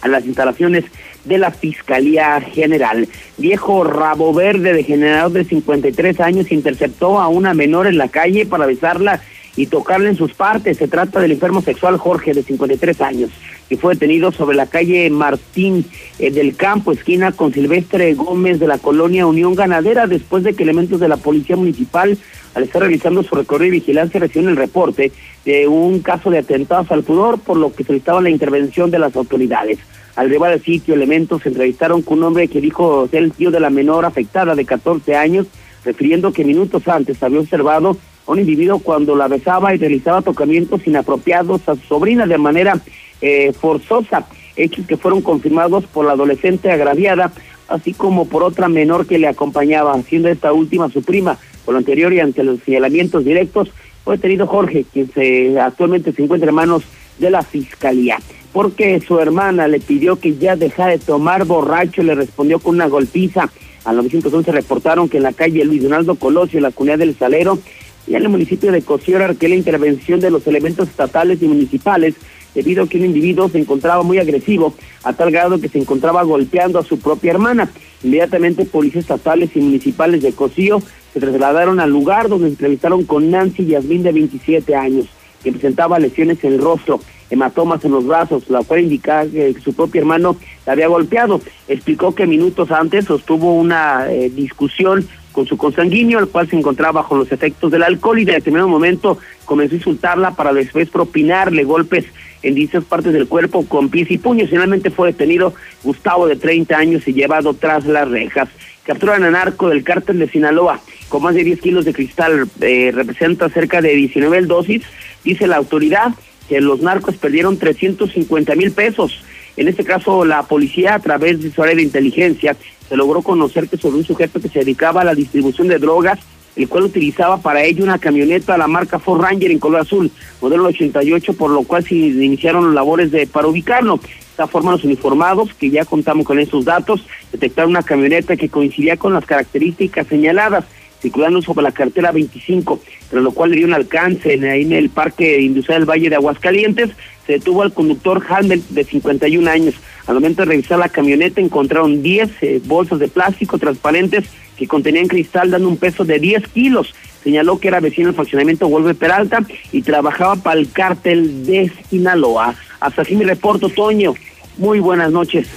a las instalaciones de la Fiscalía General. Viejo rabo verde de generador de 53 años interceptó a una menor en la calle para besarla y tocarle en sus partes. Se trata del enfermo sexual Jorge, de 53 años, que fue detenido sobre la calle Martín eh, del Campo, esquina con Silvestre Gómez de la colonia Unión Ganadera, después de que elementos de la Policía Municipal, al estar realizando su recorrido y vigilancia, recibieron el reporte de un caso de atentados al pudor, por lo que solicitaba la intervención de las autoridades. Al llevar al sitio, elementos se entrevistaron con un hombre que dijo ser el tío de la menor afectada de 14 años, refiriendo que minutos antes había observado a un individuo cuando la besaba y realizaba tocamientos inapropiados a su sobrina de manera eh, forzosa, hechos que fueron confirmados por la adolescente agraviada, así como por otra menor que le acompañaba, siendo esta última su prima. Por lo anterior y ante los señalamientos directos, fue detenido Jorge, quien se, actualmente se encuentra en manos de la fiscalía. Porque su hermana le pidió que ya dejara de tomar borracho, le respondió con una golpiza. Al 911 reportaron que en la calle Luis Donaldo Colosio, en la comunidad del Salero, y en el municipio de Cociora, que la intervención de los elementos estatales y municipales, debido a que un individuo se encontraba muy agresivo, a tal grado que se encontraba golpeando a su propia hermana. Inmediatamente, policías estatales y municipales de Cocío se trasladaron al lugar donde se entrevistaron con Nancy Yasmín, de 27 años, que presentaba lesiones en el rostro, hematomas en los brazos, la cual indicaba que su propio hermano la había golpeado. Explicó que minutos antes sostuvo una eh, discusión con su consanguíneo, el cual se encontraba bajo los efectos del alcohol y de determinado momento comenzó a insultarla para después propinarle golpes en distintas partes del cuerpo con pies y puños. Finalmente fue detenido Gustavo de 30 años y llevado tras las rejas. Capturan a narco del cártel de Sinaloa con más de 10 kilos de cristal, eh, representa cerca de 19 dosis. Dice la autoridad los narcos perdieron 350 mil pesos. En este caso, la policía, a través de su área de inteligencia, se logró conocer que sobre un sujeto que se dedicaba a la distribución de drogas, el cual utilizaba para ello una camioneta a la marca Ford Ranger en color azul, modelo 88, por lo cual se iniciaron las labores de para ubicarlo. De esta forma, los uniformados, que ya contamos con esos datos, detectaron una camioneta que coincidía con las características señaladas circulando sobre la cartera 25, pero lo cual le dio un alcance en, en el Parque Industrial del Valle de Aguascalientes. Se detuvo al conductor Handel de 51 años. Al momento de revisar la camioneta encontraron 10 eh, bolsas de plástico transparentes que contenían cristal dando un peso de 10 kilos. Señaló que era vecino del fraccionamiento Vuelve Peralta y trabajaba para el cártel de Sinaloa. Hasta aquí mi reporto, Toño. Muy buenas noches.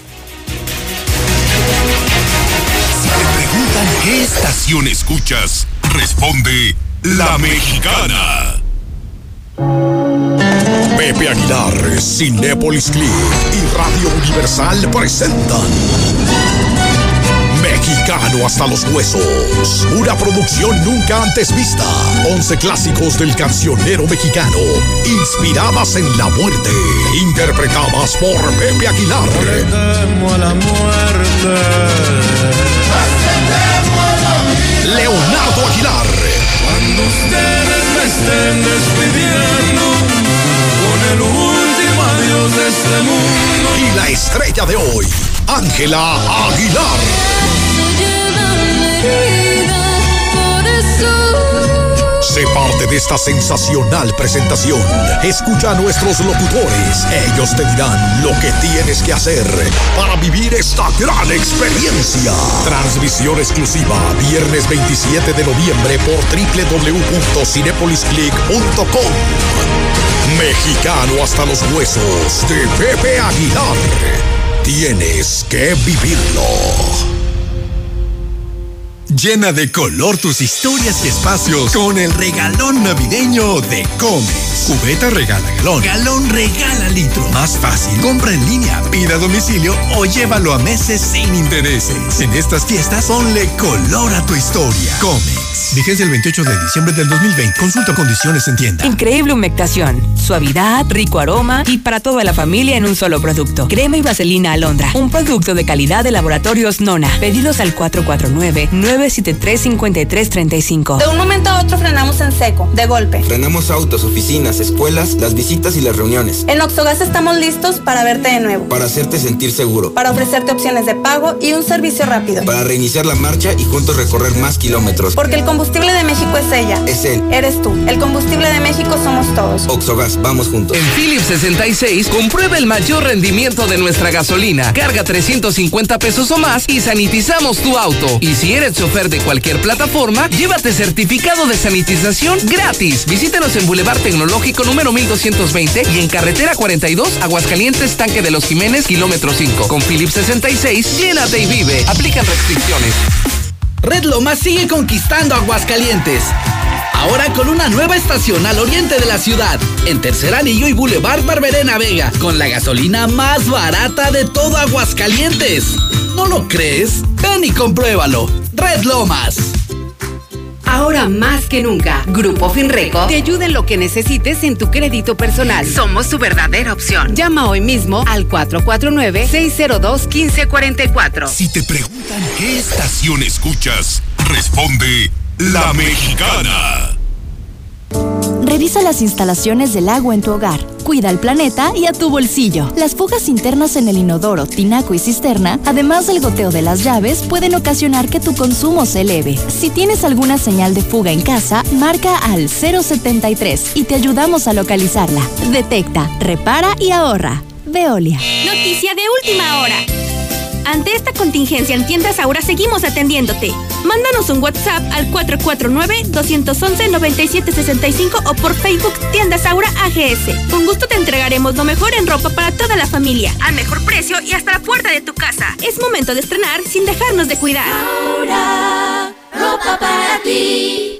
¿Qué estación escuchas? Responde La Mexicana. Pepe Aguilar, Cinépolis Click y Radio Universal presentan Mexicano hasta los huesos. Una producción nunca antes vista. Once clásicos del cancionero mexicano. Inspiradas en la muerte. Interpretadas por Pepe Aguilar. a la muerte. Leonardo Aguilar. Cuando ustedes me estén despidiendo con el último adiós de este mundo. Y la estrella de hoy, Ángela Aguilar. Esta sensacional presentación. Escucha a nuestros locutores. Ellos te dirán lo que tienes que hacer para vivir esta gran experiencia. Transmisión exclusiva viernes 27 de noviembre por www.cinepolisclick.com. Mexicano hasta los huesos de Pepe Aguilar. Tienes que vivirlo. Llena de color tus historias y espacios con el regalón navideño de Comex. Cubeta regala galón. Galón regala litro. Más fácil. Compra en línea, pida a domicilio o llévalo a meses sin intereses. En estas fiestas, ponle color a tu historia. Comex. Vigencia el 28 de diciembre del 2020. Consulta condiciones en tienda. Increíble humectación, suavidad, rico aroma y para toda la familia en un solo producto. Crema y vaselina alondra. Un producto de calidad de laboratorios Nona. Pedidos al 449-973-5335. De un momento a otro frenamos en seco, de golpe. Frenamos autos, oficinas, escuelas, las visitas y las reuniones. En Oxogas estamos listos para verte de nuevo. Para hacerte sentir seguro. Para ofrecerte opciones de pago y un servicio rápido. Para reiniciar la marcha y juntos recorrer más kilómetros. Porque el combustible de México es ella. Es él. Eres tú. El combustible de México somos todos. Oxogas, vamos juntos. En Philips 66, comprueba el mayor rendimiento de nuestra gasolina. Carga 350 pesos o más y sanitizamos tu auto. Y si eres chofer de cualquier plataforma, llévate certificado de sanitización gratis. Visítanos en Boulevard Tecnológico número 1220 y en Carretera 42, Aguascalientes, Tanque de los Jiménez, kilómetro 5. Con Philips 66, llénate y vive. Aplican restricciones. Red Lomas sigue conquistando Aguascalientes. Ahora con una nueva estación al oriente de la ciudad, en Tercer Anillo y Boulevard Barberena Vega, con la gasolina más barata de todo Aguascalientes. ¿No lo crees? Ven y compruébalo. Red Lomas. Ahora más que nunca, Grupo Finreco te ayuda en lo que necesites en tu crédito personal. Somos su verdadera opción. Llama hoy mismo al 449-602-1544. Si te preguntan qué estación escuchas, responde La Mexicana. Revisa las instalaciones del agua en tu hogar. Cuida al planeta y a tu bolsillo. Las fugas internas en el inodoro, tinaco y cisterna, además del goteo de las llaves, pueden ocasionar que tu consumo se eleve. Si tienes alguna señal de fuga en casa, marca al 073 y te ayudamos a localizarla. Detecta, repara y ahorra. Veolia. Noticia de última hora. Ante esta contingencia en Tiendas Aura seguimos atendiéndote. Mándanos un WhatsApp al 449-211-9765 o por Facebook Tiendas Aura AGS. Con gusto te entregaremos lo mejor en ropa para toda la familia, al mejor precio y hasta la puerta de tu casa. Es momento de estrenar sin dejarnos de cuidar. Aura, ropa para ti.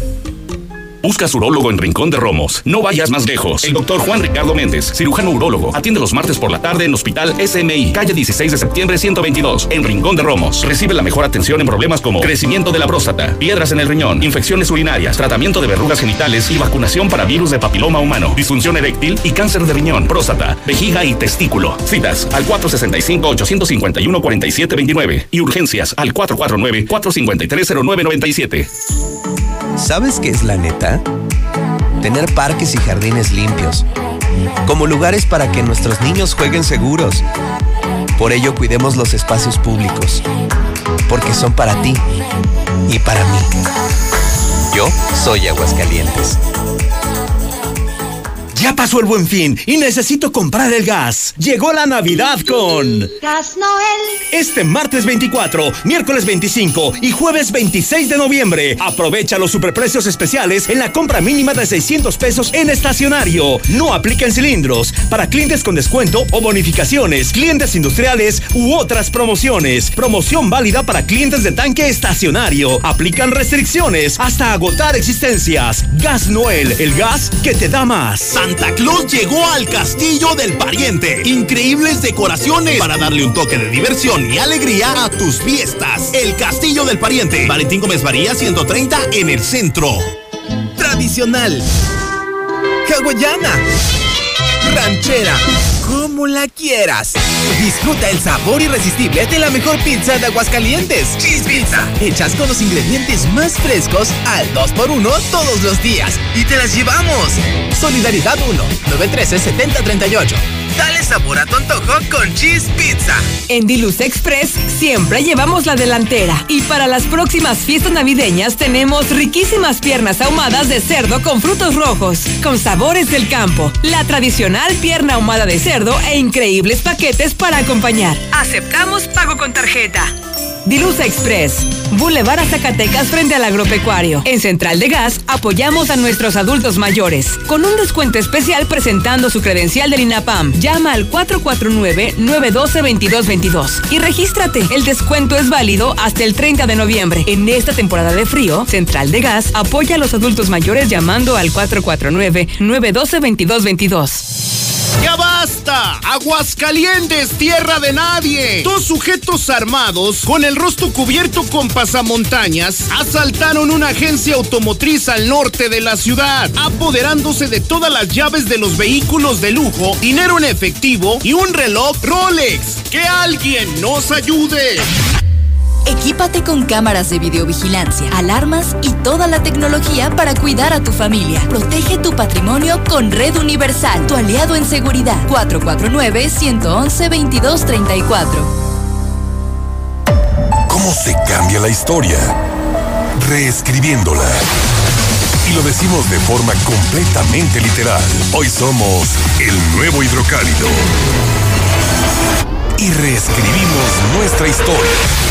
Busca urólogo en Rincón de Romos. No vayas más lejos. El doctor Juan Ricardo Méndez, cirujano urólogo, atiende los martes por la tarde en Hospital SMI, calle 16 de septiembre 122, en Rincón de Romos. Recibe la mejor atención en problemas como crecimiento de la próstata, piedras en el riñón, infecciones urinarias, tratamiento de verrugas genitales y vacunación para virus de papiloma humano, disfunción eréctil y cáncer de riñón, próstata, vejiga y testículo. Citas al 465-851-4729 y urgencias al 449-453-0997. ¿Sabes qué es la neta? Tener parques y jardines limpios, como lugares para que nuestros niños jueguen seguros. Por ello cuidemos los espacios públicos, porque son para ti y para mí. Yo soy Aguascalientes. Ya pasó el buen fin y necesito comprar el gas. Llegó la Navidad con... Gas Noel. Este martes 24, miércoles 25 y jueves 26 de noviembre, aprovecha los superprecios especiales en la compra mínima de 600 pesos en estacionario. No aplica en cilindros, para clientes con descuento o bonificaciones, clientes industriales u otras promociones. Promoción válida para clientes de tanque estacionario. Aplican restricciones hasta agotar existencias. Gas Noel, el gas que te da más. Santa Claus llegó al Castillo del Pariente. Increíbles decoraciones para darle un toque de diversión y alegría a tus fiestas. El Castillo del Pariente. Valentín Gómez María 130 en el centro. Tradicional. Hawaiana. ranchera, como la quieras. Disfruta el sabor irresistible de la mejor pizza de Aguascalientes. Cheese Pizza. Hechas con los ingredientes más frescos al 2x1 todos los días. Y te las llevamos. Solidaridad 1, 913-7038. Dale sabor a tu antojo con Cheese Pizza. En Diluz Express siempre llevamos la delantera. Y para las próximas fiestas navideñas tenemos riquísimas piernas ahumadas de cerdo con frutos rojos, con sabores del campo, la tradicional pierna ahumada de cerdo e increíbles paquetes para acompañar. Aceptamos pago con tarjeta. Dilusa Express, Boulevard a Zacatecas frente al agropecuario. En Central de Gas apoyamos a nuestros adultos mayores con un descuento especial presentando su credencial del INAPAM. Llama al 449-912-2222 y regístrate. El descuento es válido hasta el 30 de noviembre. En esta temporada de frío, Central de Gas apoya a los adultos mayores llamando al 449-912-2222. ¡Ya basta! Aguascalientes, tierra de nadie. Dos sujetos armados con el rostro cubierto con pasamontañas asaltaron una agencia automotriz al norte de la ciudad, apoderándose de todas las llaves de los vehículos de lujo, dinero en efectivo y un reloj Rolex. ¡Que alguien nos ayude! Equípate con cámaras de videovigilancia, alarmas y toda la tecnología para cuidar a tu familia. Protege tu patrimonio con Red Universal, tu aliado en seguridad. 449-111-2234. ¿Cómo se cambia la historia? Reescribiéndola. Y lo decimos de forma completamente literal. Hoy somos el nuevo hidrocálido. Y reescribimos nuestra historia.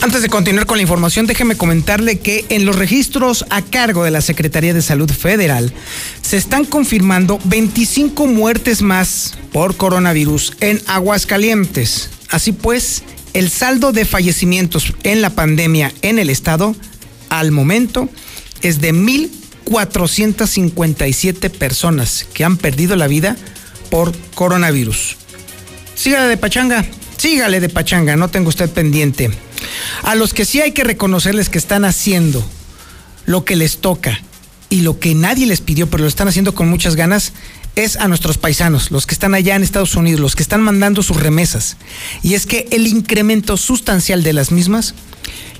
Antes de continuar con la información, déjeme comentarle que en los registros a cargo de la Secretaría de Salud Federal se están confirmando 25 muertes más por coronavirus en Aguascalientes. Así pues, el saldo de fallecimientos en la pandemia en el estado al momento es de 1.457 personas que han perdido la vida por coronavirus. Sígale de pachanga, sígale de pachanga, no tenga usted pendiente. A los que sí hay que reconocerles que están haciendo lo que les toca y lo que nadie les pidió, pero lo están haciendo con muchas ganas, es a nuestros paisanos, los que están allá en Estados Unidos, los que están mandando sus remesas. Y es que el incremento sustancial de las mismas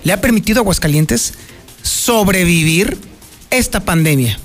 le ha permitido a Aguascalientes sobrevivir esta pandemia.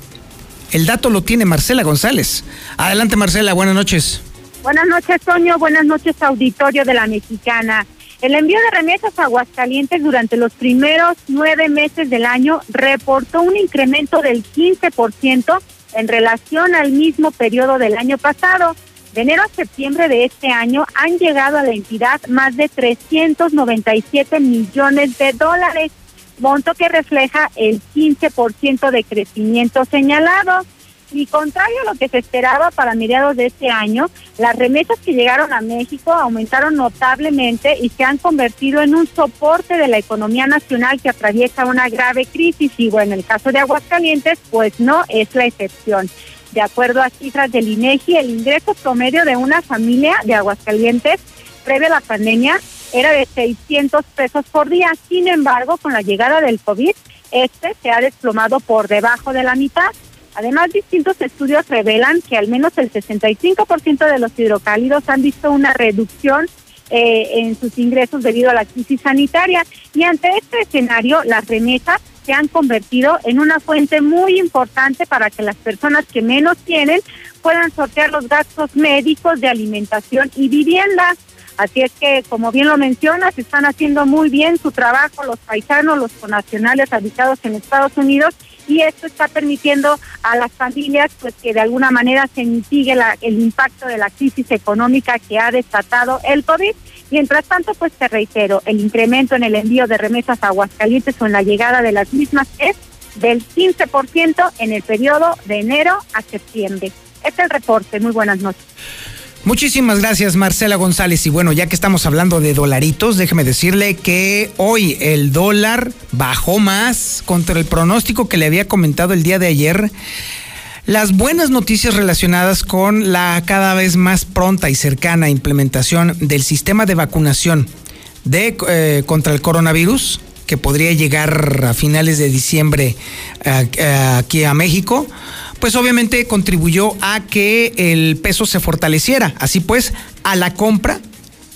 El dato lo tiene Marcela González. Adelante Marcela, buenas noches. Buenas noches, Toño. Buenas noches, auditorio de la Mexicana. El envío de remesas a Aguascalientes durante los primeros nueve meses del año reportó un incremento del 15% en relación al mismo periodo del año pasado. De enero a septiembre de este año han llegado a la entidad más de 397 millones de dólares, monto que refleja el 15% de crecimiento señalado. Y contrario a lo que se esperaba para mediados de este año, las remesas que llegaron a México aumentaron notablemente y se han convertido en un soporte de la economía nacional que atraviesa una grave crisis. Y bueno, en el caso de Aguascalientes, pues no es la excepción. De acuerdo a cifras del INEGI, el ingreso promedio de una familia de Aguascalientes previo a la pandemia era de 600 pesos por día. Sin embargo, con la llegada del COVID, este se ha desplomado por debajo de la mitad. Además, distintos estudios revelan que al menos el 65% de los hidrocálidos han visto una reducción eh, en sus ingresos debido a la crisis sanitaria. Y ante este escenario, las remesas se han convertido en una fuente muy importante para que las personas que menos tienen puedan sortear los gastos médicos de alimentación y vivienda. Así es que, como bien lo mencionas, están haciendo muy bien su trabajo los paisanos, los conacionales habitados en Estados Unidos y esto está permitiendo a las familias pues que de alguna manera se mitigue la, el impacto de la crisis económica que ha desatado el COVID. Mientras tanto, pues te reitero, el incremento en el envío de remesas a Aguascalientes o en la llegada de las mismas es del 15% en el periodo de enero a septiembre. Este es el reporte. Muy buenas noches. Muchísimas gracias Marcela González y bueno, ya que estamos hablando de dolaritos, déjeme decirle que hoy el dólar bajó más contra el pronóstico que le había comentado el día de ayer. Las buenas noticias relacionadas con la cada vez más pronta y cercana implementación del sistema de vacunación de, eh, contra el coronavirus, que podría llegar a finales de diciembre eh, aquí a México, pues obviamente contribuyó a que el peso se fortaleciera. Así pues, a la compra,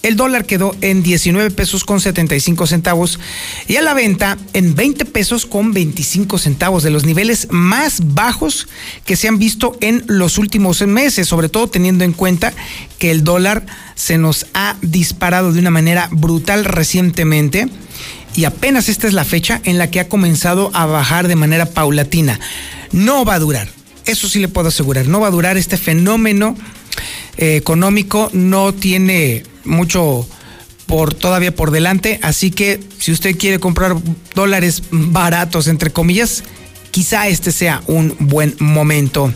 el dólar quedó en 19 pesos con 75 centavos y a la venta en 20 pesos con 25 centavos, de los niveles más bajos que se han visto en los últimos meses, sobre todo teniendo en cuenta que el dólar se nos ha disparado de una manera brutal recientemente y apenas esta es la fecha en la que ha comenzado a bajar de manera paulatina. No va a durar eso sí le puedo asegurar. No va a durar este fenómeno eh, económico, no tiene mucho por todavía por delante, así que si usted quiere comprar dólares baratos entre comillas, quizá este sea un buen momento.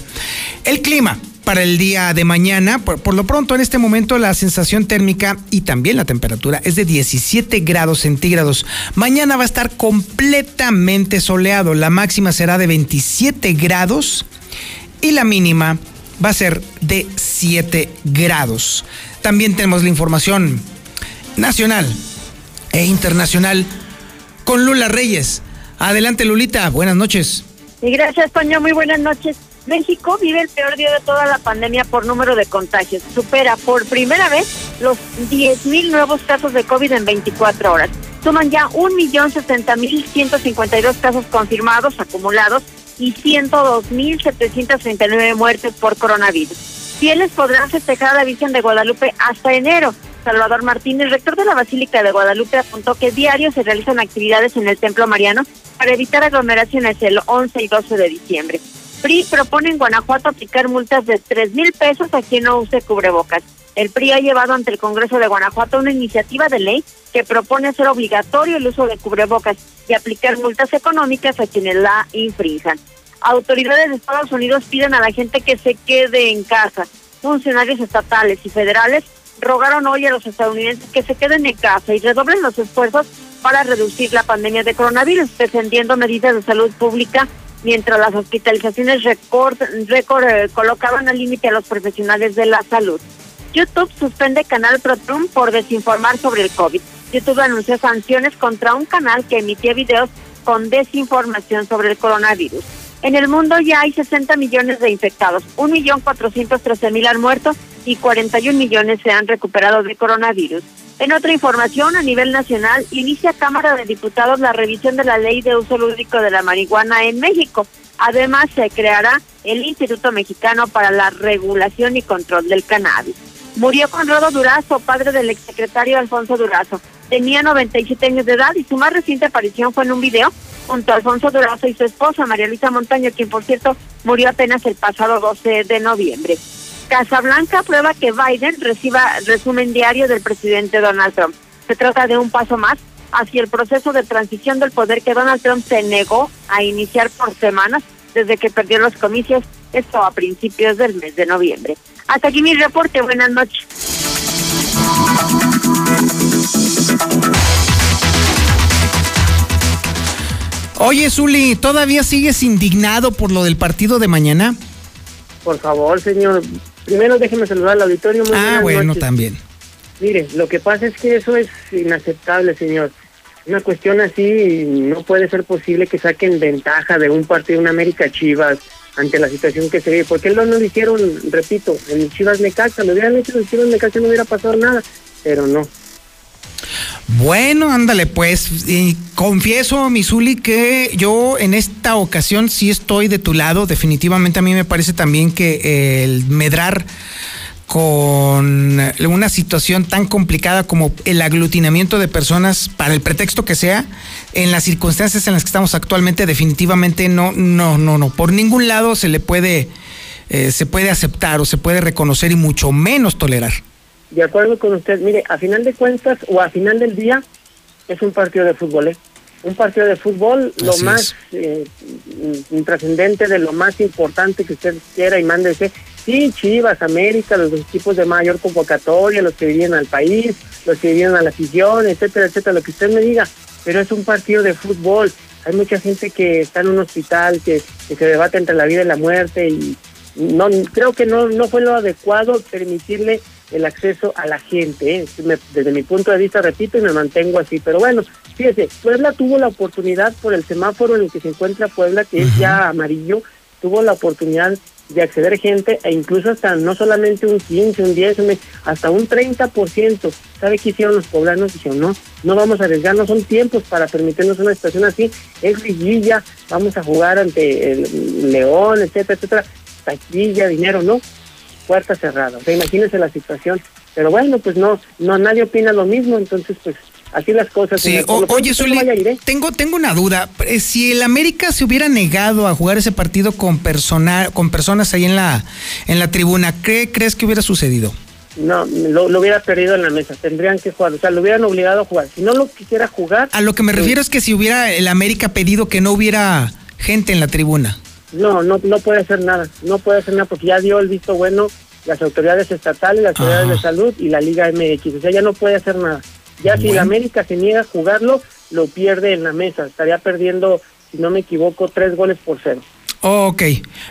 El clima para el día de mañana, por, por, lo pronto en este momento la sensación térmica y también la temperatura es de 17 grados centígrados. Mañana va a estar completamente soleado, la máxima será de 27 grados y la mínima va a ser de 7 grados. También tenemos la información nacional e internacional con Lula Reyes. Adelante Lulita, buenas noches. Y gracias Toño, muy buenas noches. México vive el peor día de toda la pandemia por número de contagios. Supera por primera vez los 10.000 nuevos casos de COVID en 24 horas. Suman ya 1.060.152 casos confirmados, acumulados, y 102.739 muertes por coronavirus. Fieles podrán festejar a la Virgen de Guadalupe hasta enero. Salvador Martínez, rector de la Basílica de Guadalupe, apuntó que diario se realizan actividades en el Templo Mariano para evitar aglomeraciones el 11 y 12 de diciembre. PRI propone en Guanajuato aplicar multas de 3 mil pesos a quien no use cubrebocas. El PRI ha llevado ante el Congreso de Guanajuato una iniciativa de ley que propone hacer obligatorio el uso de cubrebocas y aplicar multas económicas a quienes la infrinjan. Autoridades de Estados Unidos piden a la gente que se quede en casa. Funcionarios estatales y federales rogaron hoy a los estadounidenses que se queden en casa y redoblen los esfuerzos para reducir la pandemia de coronavirus, defendiendo medidas de salud pública mientras las hospitalizaciones récord, eh, colocaban al límite a los profesionales de la salud. YouTube suspende canal ProTrum por desinformar sobre el COVID. YouTube anunció sanciones contra un canal que emitía videos con desinformación sobre el coronavirus. En el mundo ya hay 60 millones de infectados, 1.413.000 han muerto y 41 millones se han recuperado de coronavirus. En otra información, a nivel nacional, inicia Cámara de Diputados la revisión de la ley de uso lúdico de la marihuana en México. Además, se creará el Instituto Mexicano para la Regulación y Control del Cannabis. Murió Conrado Durazo, padre del exsecretario Alfonso Durazo. Tenía 97 años de edad y su más reciente aparición fue en un video junto a Alfonso Durazo y su esposa, María Luisa Montaño, quien por cierto murió apenas el pasado 12 de noviembre. Casablanca prueba que Biden reciba resumen diario del presidente Donald Trump. Se trata de un paso más hacia el proceso de transición del poder que Donald Trump se negó a iniciar por semanas desde que perdió los comicios, esto a principios del mes de noviembre. Hasta aquí mi reporte, buenas noches. Oye, Zuli, ¿todavía sigues indignado por lo del partido de mañana? Por favor, señor, Primero déjeme saludar al auditorio. ah, bueno, también. Mire, lo que pasa es que eso es inaceptable, señor. Una cuestión así no puede ser posible que saquen ventaja de un partido, una América Chivas, ante la situación que se vive. Porque no, no lo hicieron, repito, en Chivas Necaxa, lo hubieran hecho en Chivas Necaxa no hubiera pasado nada, pero no. Bueno, ándale, pues confieso, Misuli, que yo en esta ocasión sí estoy de tu lado. Definitivamente a mí me parece también que el medrar con una situación tan complicada como el aglutinamiento de personas para el pretexto que sea, en las circunstancias en las que estamos actualmente, definitivamente no, no, no, no. Por ningún lado se le puede, eh, se puede aceptar o se puede reconocer y mucho menos tolerar de acuerdo con usted, mire, a final de cuentas o a final del día es un partido de fútbol, ¿eh? Un partido de fútbol, lo más, eh, intrascendente de lo más importante que usted quiera y mándese. Sí, Chivas, América, los equipos de mayor convocatoria, los que vienen al país, los que vienen a la afición, etcétera, etcétera, lo que usted me diga, pero es un partido de fútbol. Hay mucha gente que está en un hospital, que, que se debate entre la vida y la muerte y no creo que no, no fue lo adecuado permitirle el acceso a la gente. ¿eh? Desde mi punto de vista, repito, y me mantengo así. Pero bueno, fíjese, Puebla tuvo la oportunidad por el semáforo en el que se encuentra Puebla, que es ya amarillo, tuvo la oportunidad de acceder gente e incluso hasta no solamente un 15, un 10, un, ve- hasta un 30%. ¿Sabe qué hicieron los poblanos? Dijeron, no, no vamos a arriesgar, no son tiempos para permitirnos una situación así. Es liguilla, vamos a jugar ante el León, etcétera, etcétera. Taquilla, dinero, no puerta cerrada. O sea, imagínense la situación. Pero bueno, pues no, no, nadie opina lo mismo, entonces pues así las cosas. Sí, o- oye, Zuli, tengo, tengo una duda. Eh, Si el América se hubiera negado a jugar ese partido con persona, con personas ahí en la, en la tribuna, ¿qué crees que hubiera sucedido? No, lo, lo hubiera perdido en la mesa, tendrían que jugar, o sea, lo hubieran obligado a jugar. Si no lo quisiera jugar, A lo que me refiero es que si hubiera el América pedido que no hubiera gente en la tribuna. No, no, no puede hacer nada, no puede hacer nada porque ya dio el visto bueno las autoridades estatales, las autoridades de salud y la Liga MX, o sea, ya no puede hacer nada. Ya si la América se niega a jugarlo, lo pierde en la mesa, estaría perdiendo, si no me equivoco, tres goles por cero. Ok.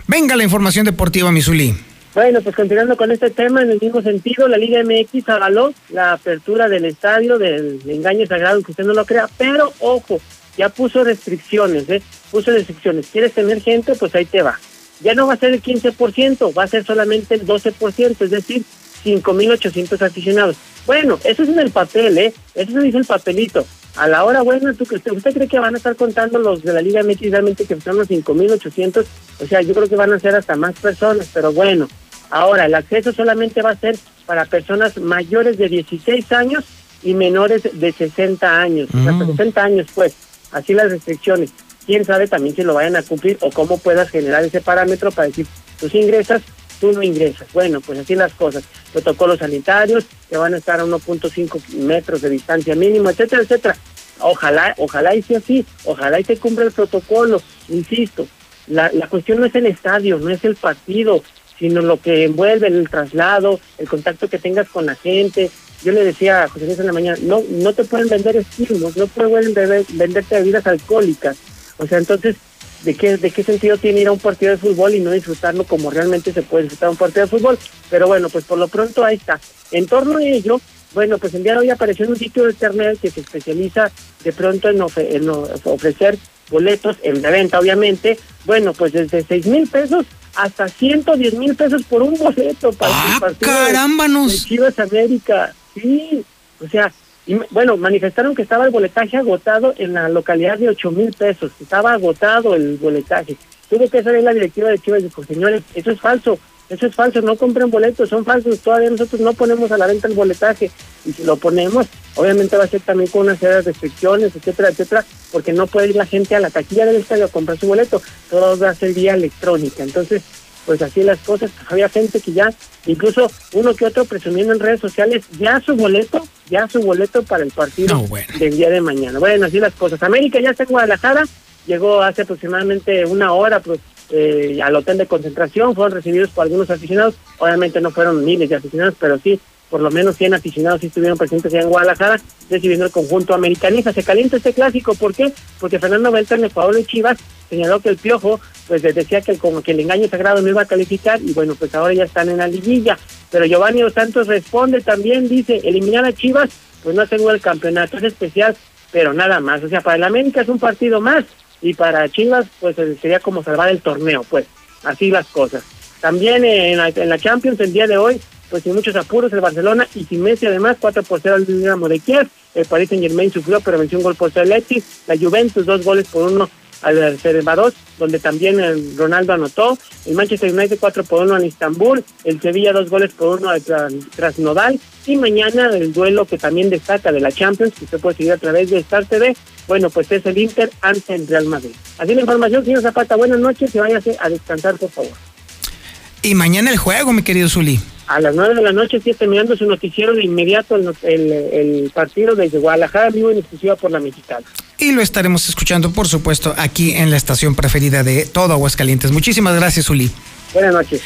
Venga la información deportiva, Misuli. Bueno, pues continuando con este tema, en el mismo sentido, la Liga MX avaló la apertura del estadio del engaño sagrado, que usted no lo crea, pero ojo, ya puso restricciones, ¿eh? Puso restricciones. ¿Quieres tener gente? Pues ahí te va. Ya no va a ser el 15%, va a ser solamente el 12%, es decir, 5.800 aficionados. Bueno, eso es en el papel, ¿eh? Eso se dice el papelito. A la hora buena, ¿tú, usted, ¿usted cree que van a estar contando los de la Liga MX realmente que son los 5.800? O sea, yo creo que van a ser hasta más personas, pero bueno. Ahora, el acceso solamente va a ser para personas mayores de 16 años y menores de 60 años. Sea, hasta 60 años, pues. Así las restricciones. Quién sabe también si lo vayan a cumplir o cómo puedas generar ese parámetro para decir, tú sí ingresas, tú no ingresas. Bueno, pues así las cosas. Protocolos sanitarios que van a estar a 1.5 metros de distancia mínimo, etcétera, etcétera. Ojalá, ojalá y sea así, ojalá y se cumpla el protocolo. Insisto, la, la cuestión no es el estadio, no es el partido, sino lo que envuelve el traslado, el contacto que tengas con la gente. Yo le decía a José Luis en la mañana, no, no te pueden vender estímulos, no pueden beber- venderte bebidas alcohólicas. O sea, entonces, ¿de qué, ¿de qué sentido tiene ir a un partido de fútbol y no disfrutarlo como realmente se puede disfrutar un partido de fútbol? Pero bueno, pues por lo pronto ahí está. En torno a ello, bueno, pues el día de hoy apareció en un sitio de internet que se especializa de pronto en, ofe- en ofrecer boletos en reventa, obviamente. Bueno, pues desde seis mil pesos hasta 110 mil pesos por un boleto para el partido de Chivas América. Sí, o sea, y bueno, manifestaron que estaba el boletaje agotado en la localidad de 8 mil pesos. Estaba agotado el boletaje. Tuvo que salir la directiva de Chivas y dijo, señores, eso es falso. Eso es falso, no compren boletos, son falsos. Todavía nosotros no ponemos a la venta el boletaje. Y si lo ponemos, obviamente va a ser también con una serie de restricciones, etcétera, etcétera, porque no puede ir la gente a la taquilla del estadio a comprar su boleto. Todo va a ser vía electrónica. Entonces, pues así las cosas. Había gente que ya, incluso uno que otro presumiendo en redes sociales, ya su boleto, ya su boleto para el partido del día de mañana. Bueno, así las cosas. América ya está en Guadalajara, llegó hace aproximadamente una hora pues, eh, al hotel de concentración, fueron recibidos por algunos aficionados, obviamente no fueron miles de aficionados, pero sí, por lo menos 100 aficionados sí estuvieron presentes allá en Guadalajara, recibiendo el conjunto americanista. Se calienta este clásico, ¿por qué? Porque Fernando Beltrán, el jugador de Chivas, señaló que el Piojo, pues les decía que como que el engaño sagrado no iba a calificar, y bueno, pues ahora ya están en la liguilla. Pero Giovanni Dos Santos responde también, dice, eliminar a Chivas, pues no asegura el campeonato, es especial, pero nada más. O sea, para el América es un partido más, y para Chivas, pues eh, sería como salvar el torneo, pues, así las cosas. También en la, en la Champions el día de hoy, pues sin muchos apuros el Barcelona y sin Messi además 4 por 0 al Dinamo de Kiev, el Paris Saint Germain sufrió pero venció un gol por 0 al Leipzig, la Juventus dos goles por uno al Cerebados, donde también el Ronaldo anotó, el Manchester United 4 por 1 al Istambul, el Sevilla dos goles por uno al Tras- Krasnodar y mañana el duelo que también destaca de la Champions, que usted puede seguir a través de Star TV, bueno pues es el Inter ante el Real Madrid. Así la información, señor Zapata, buenas noches y váyase a descansar por favor. Y mañana el juego, mi querido Zuli. A las nueve de la noche esté terminando su noticiero de inmediato el, el, el partido desde Guadalajara, vivo en exclusiva por la mexicana. Y lo estaremos escuchando, por supuesto, aquí en la estación preferida de todo Aguascalientes. Muchísimas gracias, Uli. Buenas noches.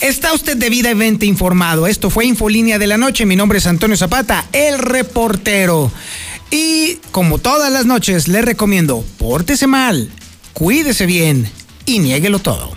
Está usted debidamente informado. Esto fue Infolínea de la Noche. Mi nombre es Antonio Zapata, el reportero. Y como todas las noches, le recomiendo, pórtese mal, cuídese bien y niéguelo todo.